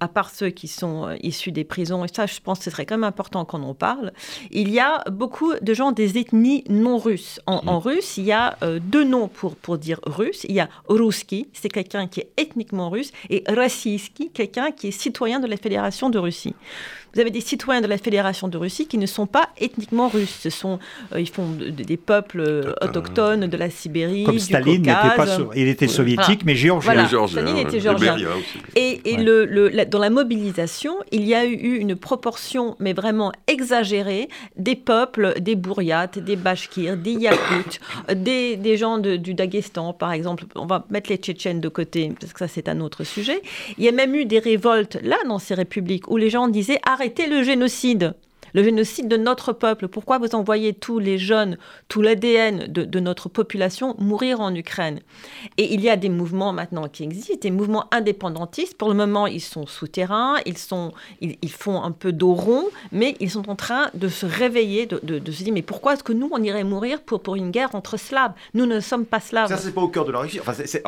à part ceux qui sont euh, issus des prisons, et ça je pense que ce serait quand même important qu'on en parle, il y a beaucoup de gens des ethnies non russes. En, en russe, il y a euh, deux noms pour, pour dire russe. Il y a ruski, c'est quelqu'un qui est ethniquement russe, et rossiyski, quelqu'un qui est citoyen de la Fédération de Russie. Vous avez des citoyens de la Fédération de Russie qui ne sont pas ethniquement russes. Ce sont, euh, ils font de- de- des peuples euh, autochtones de la Sibérie, Comme du Staline n'était pas, so- il était soviétique, mais géorgien. Voilà. Staline était géorgien. Et Beria aussi. Et, et Ouais. le, le- la- dans la mobilisation, il y a eu une proportion, mais vraiment exagérée, des peuples, des Bouriates, des Bashkirs, des Yakoutes, des, des gens de- du Daghestan, par exemple. On va mettre les Tchétchènes de côté, parce que ça, c'est un autre sujet. Il y a même eu des révoltes, là, dans ces républiques, où les gens disaient arrêtez le génocide. Le génocide de notre peuple. Pourquoi vous envoyez tous les jeunes, tout l'ADN de, de notre population mourir en Ukraine? Et il y a des mouvements maintenant qui existent, des mouvements indépendantistes. Pour le moment, ils sont souterrains, ils, sont, ils, ils font un peu dos rond, mais ils sont en train de se réveiller, de, de- de se dire mais pourquoi est-ce que nous, on irait mourir pour, pour une guerre entre Slaves? Nous ne sommes pas Slaves. Ça, c'est pas au cœur de la Russie. Enfin, c'est-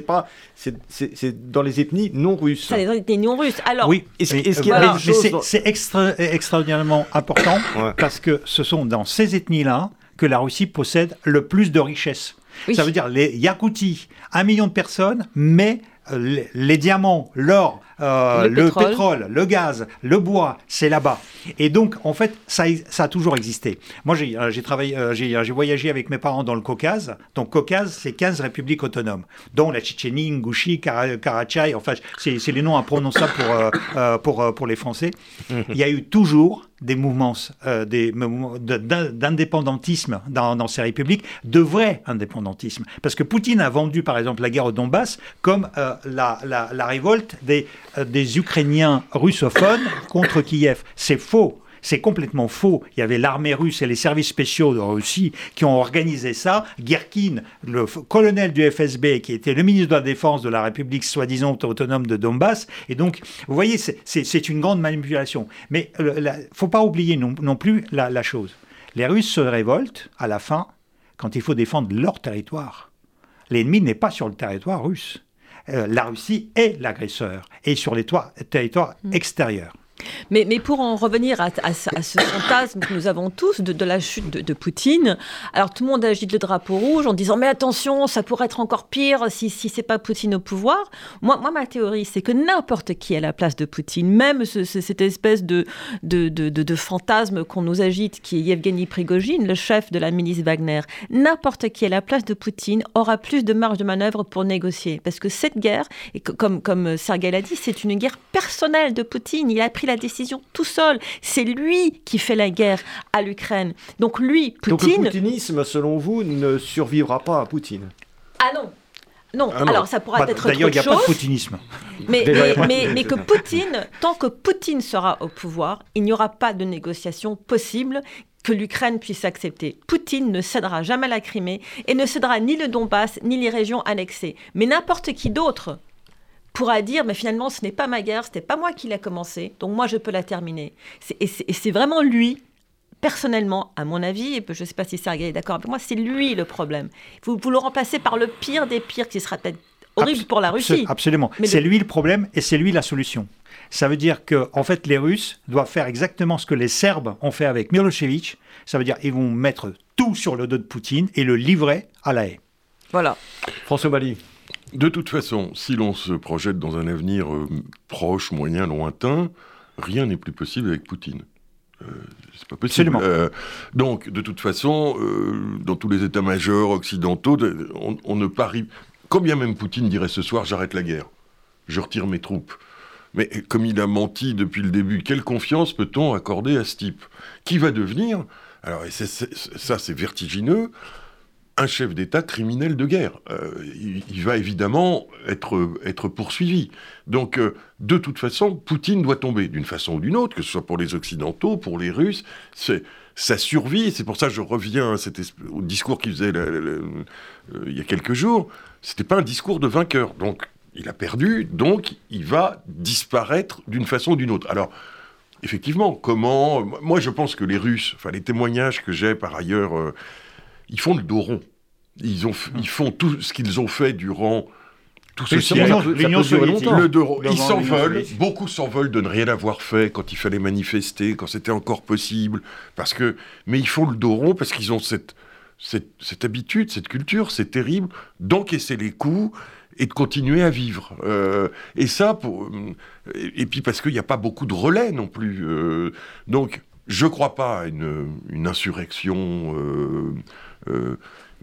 pas. c'est- C'est c'est dans les ethnies non russes. Ça, les des non russes. Alors, Oui, Est-ce- mais, est-ce qu'il y a euh, c'est- dans- c'est extra- extraordinairement important Ouais. parce que ce sont dans ces ethnies-là que la Russie possède le plus de richesses. Oui. Ça veut dire les Yakoutis, un million de personnes, mais euh, les, les diamants, l'or, euh, Le le, pétrole. le gaz, le bois, c'est là-bas. Et donc, en fait, ça, ça a toujours existé. Moi, j'ai euh, travaillé, euh, j'ai voyagé avec mes parents dans le Caucase. Donc, Caucase, c'est 15 républiques autonomes, dont la Tchétchénie, Ingouchi, Kara- Karachay. Enfin, c'est les noms imprononçables pour, pour, pour les Français. Il y a eu toujours des mouvements, euh, d'indépendantisme dans, ces républiques, de vrai indépendantisme. Parce que Poutine a vendu, par exemple, la guerre au Donbass comme euh, la, révolte euh, des Ukrainiens russophones contre Kiev. C'est faux. C'est complètement faux. Il y avait l'armée russe et les services spéciaux de Russie qui ont organisé ça. Gherkin, le colonel du FSB, qui était le ministre de la Défense de la République soi-disant autonome de Donbass. Et donc, vous voyez, c'est- une grande manipulation. Mais il ne faut pas oublier non, non plus la, la chose. Les Russes se révoltent à la fin quand il faut défendre leur territoire. L'ennemi n'est pas sur le territoire russe. Euh, la Russie est l'agresseur et sur les territoires extérieurs. Mais, pour en revenir à, ce fantasme que nous avons tous de, la chute de, Poutine, alors tout le monde agite le drapeau rouge en disant mais attention, ça pourrait être encore pire si, si c'est pas Poutine au pouvoir. Moi, moi ma théorie, c'est que n'importe qui à la place de Poutine, même cette espèce de, de, de fantasme qu'on nous agite, qui est Yevgeny Prigogine, le chef de la milice Wagner, n'importe qui à la place de Poutine aura plus de marge de manœuvre pour négocier. Parce que cette guerre, et comme, comme Sergei l'a dit, c'est une guerre personnelle de Poutine. Il a pris la décision tout seul. C'est lui qui fait la guerre à l'Ukraine. Donc lui, Poutine... Donc le poutinisme, selon vous, ne survivra pas à Poutine Ah non non, ah alors ça pourra bah, être D'ailleurs, il n'y a pas de poutinisme. Mais, mais, mais, que Poutine, tant que Poutine sera au pouvoir, il n'y aura pas de négociation possible que l'Ukraine puisse accepter. Poutine ne cédera jamais la Crimée et ne cédera ni le Donbass ni les régions annexées. Mais n'importe qui d'autre pourra dire, mais finalement, ce n'est pas ma guerre, ce n'était pas moi qui l'ai commencé, donc moi, je peux la terminer. Et c'est vraiment lui, personnellement, à mon avis, et je ne sais pas si Sergei est d'accord avec moi, c'est lui le problème. Vous, vous le remplacez par le pire des pires, qui sera peut-être horrible pour la Russie. Absolument. C'est lui le problème et c'est lui la solution. Ça veut dire que, en fait, les Russes doivent faire exactement ce que les Serbes ont fait avec Milosevic. Ça veut dire qu'ils vont mettre tout sur le dos de Poutine et le livrer à la haie. Voilà. François Bali. De toute façon, si l'on se projette dans un avenir euh, proche, moyen, lointain, rien n'est plus possible avec Poutine. Euh, c'est pas possible. Euh, donc, de toute façon, dans tous les états-majors occidentaux, on, ne parie. Combien même Poutine dirait ce soir j'arrête la guerre, je retire mes troupes. Mais comme il a menti depuis le début, quelle confiance peut-on accorder à ce type? Qui va devenir? Alors ça c'est vertigineux un chef d'État criminel de guerre. Euh, il, va évidemment être, être poursuivi. Donc, euh, de toute façon, Poutine doit tomber d'une façon ou d'une autre, que ce soit pour les Occidentaux, pour les Russes. C'est sa survie. C'est pour ça que je reviens au discours qu'il faisait euh, il y a quelques jours. C'était pas un discours de vainqueur. Donc, il a perdu, donc il va disparaître d'une façon ou d'une autre. Alors, effectivement, comment Moi, je pense que les Russes, enfin, les témoignages que j'ai par ailleurs ils font le dos rond. Ils, ont, ils font tout ce qu'ils ont fait durant tout ce siècle. L'Union soviétique. ils s'en veulent. Beaucoup s'en veulent de ne rien avoir fait quand il fallait manifester, quand c'était encore possible. Parce que, mais ils font le dos rond parce qu'ils ont cette, cette, habitude, cette culture, c'est terrible, d'encaisser les coups et de continuer à vivre. Euh, et ça, pour, et, puis parce qu'il n'y a pas beaucoup de relais non plus. Euh, donc, je ne crois pas à une, une insurrection. Euh, euh,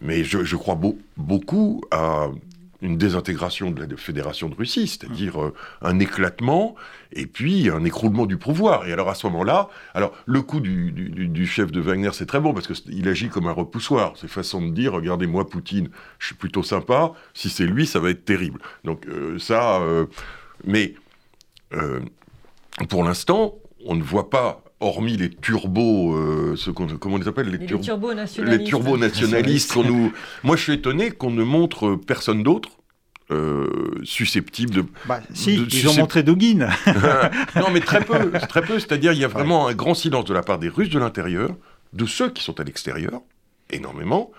mais je, crois beaucoup à une désintégration de la Fédération de Russie, c'est-à-dire euh, un éclatement et puis un écroulement du pouvoir. Et alors à ce moment-là, alors le coup du, chef de Wagner, c'est très bon parce qu'il agit comme un repoussoir. C'est façon de dire, regardez-moi Poutine, je suis plutôt sympa. Si c'est lui, ça va être terrible. Donc euh, ça, mais pour l'instant, on ne voit pas hormis les turbos, euh, ce comment on les appelle les, turbos nationalistes. Les turbos nationalistes qu'on nous. Moi, je suis étonné qu'on ne montre personne d'autre. Euh, susceptible de. Bah, si, ils ont montré Dugin. non, mais très peu, très peu. C'est-à-dire, il y a vraiment un grand silence de la part des Russes de l'intérieur, de ceux qui sont à l'extérieur, énormément.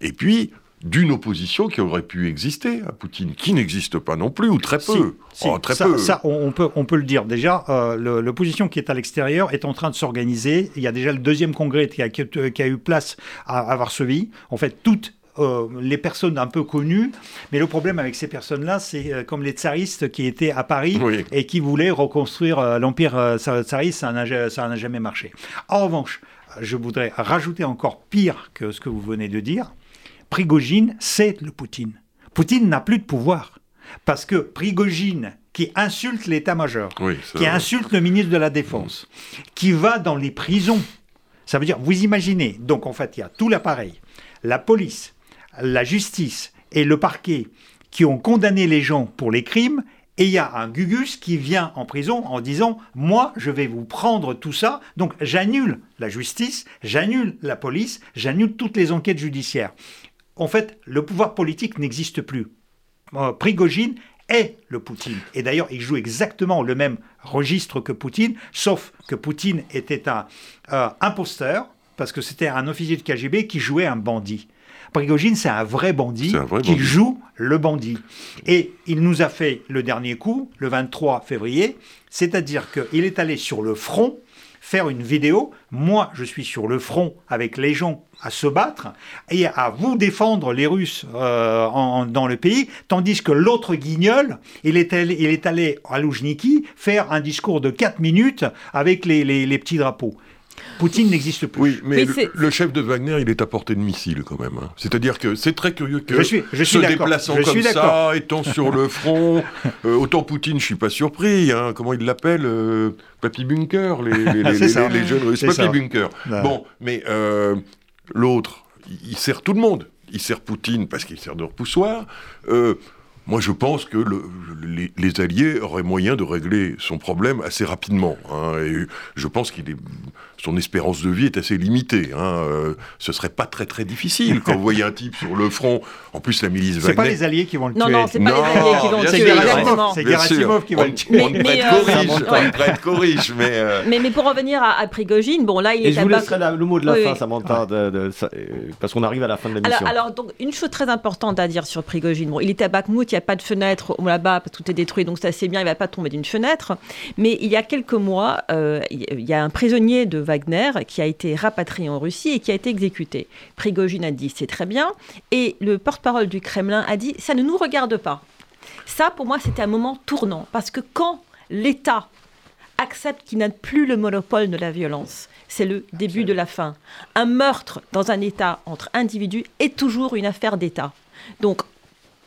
Et puis, d'une opposition qui aurait pu exister à Poutine, qui n'existe pas non plus, ou très peu. Oh, très ça, peu. ça on, peut, on peut le dire. Déjà, euh, l'opposition qui est à l'extérieur est en train de s'organiser. Il y a déjà le deuxième congrès qui a, qui a eu place à, Varsovie. En fait, toutes euh, les personnes un peu connues. Mais le problème avec ces personnes-là, c'est euh, comme les tsaristes qui étaient à Paris et qui voulaient reconstruire l'empire tsariste, ça n'a jamais marché. En revanche, je voudrais rajouter encore pire que ce que vous venez de dire. Prigogine, c'est le Poutine. Poutine n'a plus de pouvoir. Parce que Prigogine, qui insulte l'état-major, qui insulte le ministre de la Défense, qui va dans les prisons, ça veut dire, vous imaginez, donc en fait, il y a tout l'appareil, la police, la justice et le parquet qui ont condamné les gens pour les crimes, et il y a un Gugus qui vient en prison en disant Moi, je vais vous prendre tout ça, donc j'annule la justice, j'annule la police, j'annule toutes les enquêtes judiciaires en fait, le pouvoir politique n'existe plus. Euh, Prigogine est le Poutine. Et d'ailleurs, il joue exactement le même registre que Poutine, sauf que Poutine était un euh, imposteur, parce que c'était un officier de KGB qui jouait un bandit. Prigogine, c'est un vrai bandit qui joue le bandit. Et il nous a fait le dernier coup, le 23 février, c'est-à-dire qu'il est allé sur le front faire une vidéo. Moi, je suis sur le front avec les gens à se battre et à vous défendre les Russes euh, dans le pays, tandis que l'autre guignol, il est allé, il est allé à Loujniki faire un discours de 4 minutes avec les petits drapeaux. Poutine n'existe plus. Oui, mais, le, chef de Wagner, il est à portée de missile quand même. Hein. C'est-à-dire que c'est très curieux que je suis, je se déplaçant comme ça, étant sur le front, euh, autant Poutine, je suis pas surpris. Hein. comment il l'appelle euh, Papy Bunker, les, les, les, jeunes russes. Papy Bunker. Bon, mais euh, l'autre, il sert tout le monde. Il sert Poutine parce qu'il sert de repoussoir. Moi, je pense que les, Alliés auraient moyen de régler son problème assez rapidement. Hein, et je pense qu'il est, son espérance de vie est assez limitée. Hein, euh, ce serait pas très très difficile quand vous voyez un type sur le front. En plus, la milice Wagner. C'est pas les Alliés qui vont le tuer. Non, non, c'est pas les Alliés qui vont le tuer. C'est Gerasimov qui va le tuer. On ne prête qu'aux riches. Euh, mais, mais, pour revenir à, Prigogine, bon là, il et est. je vous laisserai le mot de la fin, Samantha, de, parce qu'on arrive à la fin de la mission. Alors, alors, donc, une chose très importante à dire sur Prigogine. Bon, il était à Bakhmut, a pas de fenêtre là-bas, tout est détruit, donc c'est assez bien, il ne va pas tomber d'une fenêtre. Mais il y a quelques mois, euh, il y a un prisonnier de Wagner qui a été rapatrié en Russie et qui a été exécuté. Prigogine a dit c'est très bien, et le porte-parole du Kremlin a dit ça ne nous regarde pas. Ça, pour moi, c'était un moment tournant, parce que quand l'État accepte qu'il n'a plus le monopole de la violence, c'est le début de la fin. Un meurtre dans un État entre individus est toujours une affaire d'État. Donc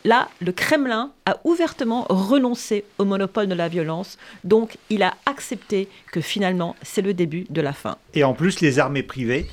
là, le Kremlin a ouvertement renoncé au monopole de la violence, donc il a accepté que finalement c'est le début de la fin. Et en plus, les armées privées,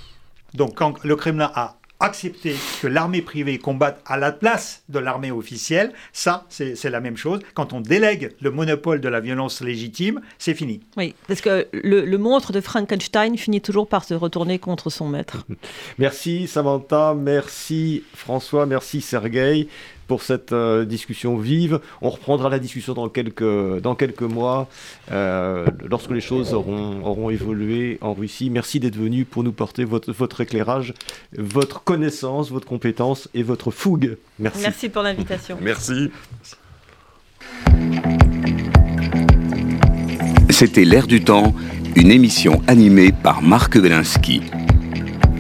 donc quand le Kremlin a accepté que l'armée privée combatte à la place de l'armée officielle, ça, c'est la même chose. Quand on délègue le monopole de la violence légitime, c'est fini. Oui, parce que le, le, monstre de Frankenstein finit toujours par se retourner contre son maître. merci Samantha, merci François, merci Sergueï pour cette euh, discussion vive. On reprendra la discussion dans quelques, dans quelques mois, euh, lorsque les choses auront, auront évolué en Russie. Merci d'être venu pour nous porter votre, votre éclairage, votre connaissance, votre compétence et votre fougue. Merci. Merci pour l'invitation. Merci. C'était L'air du temps, une émission animée par Marc Wielinski.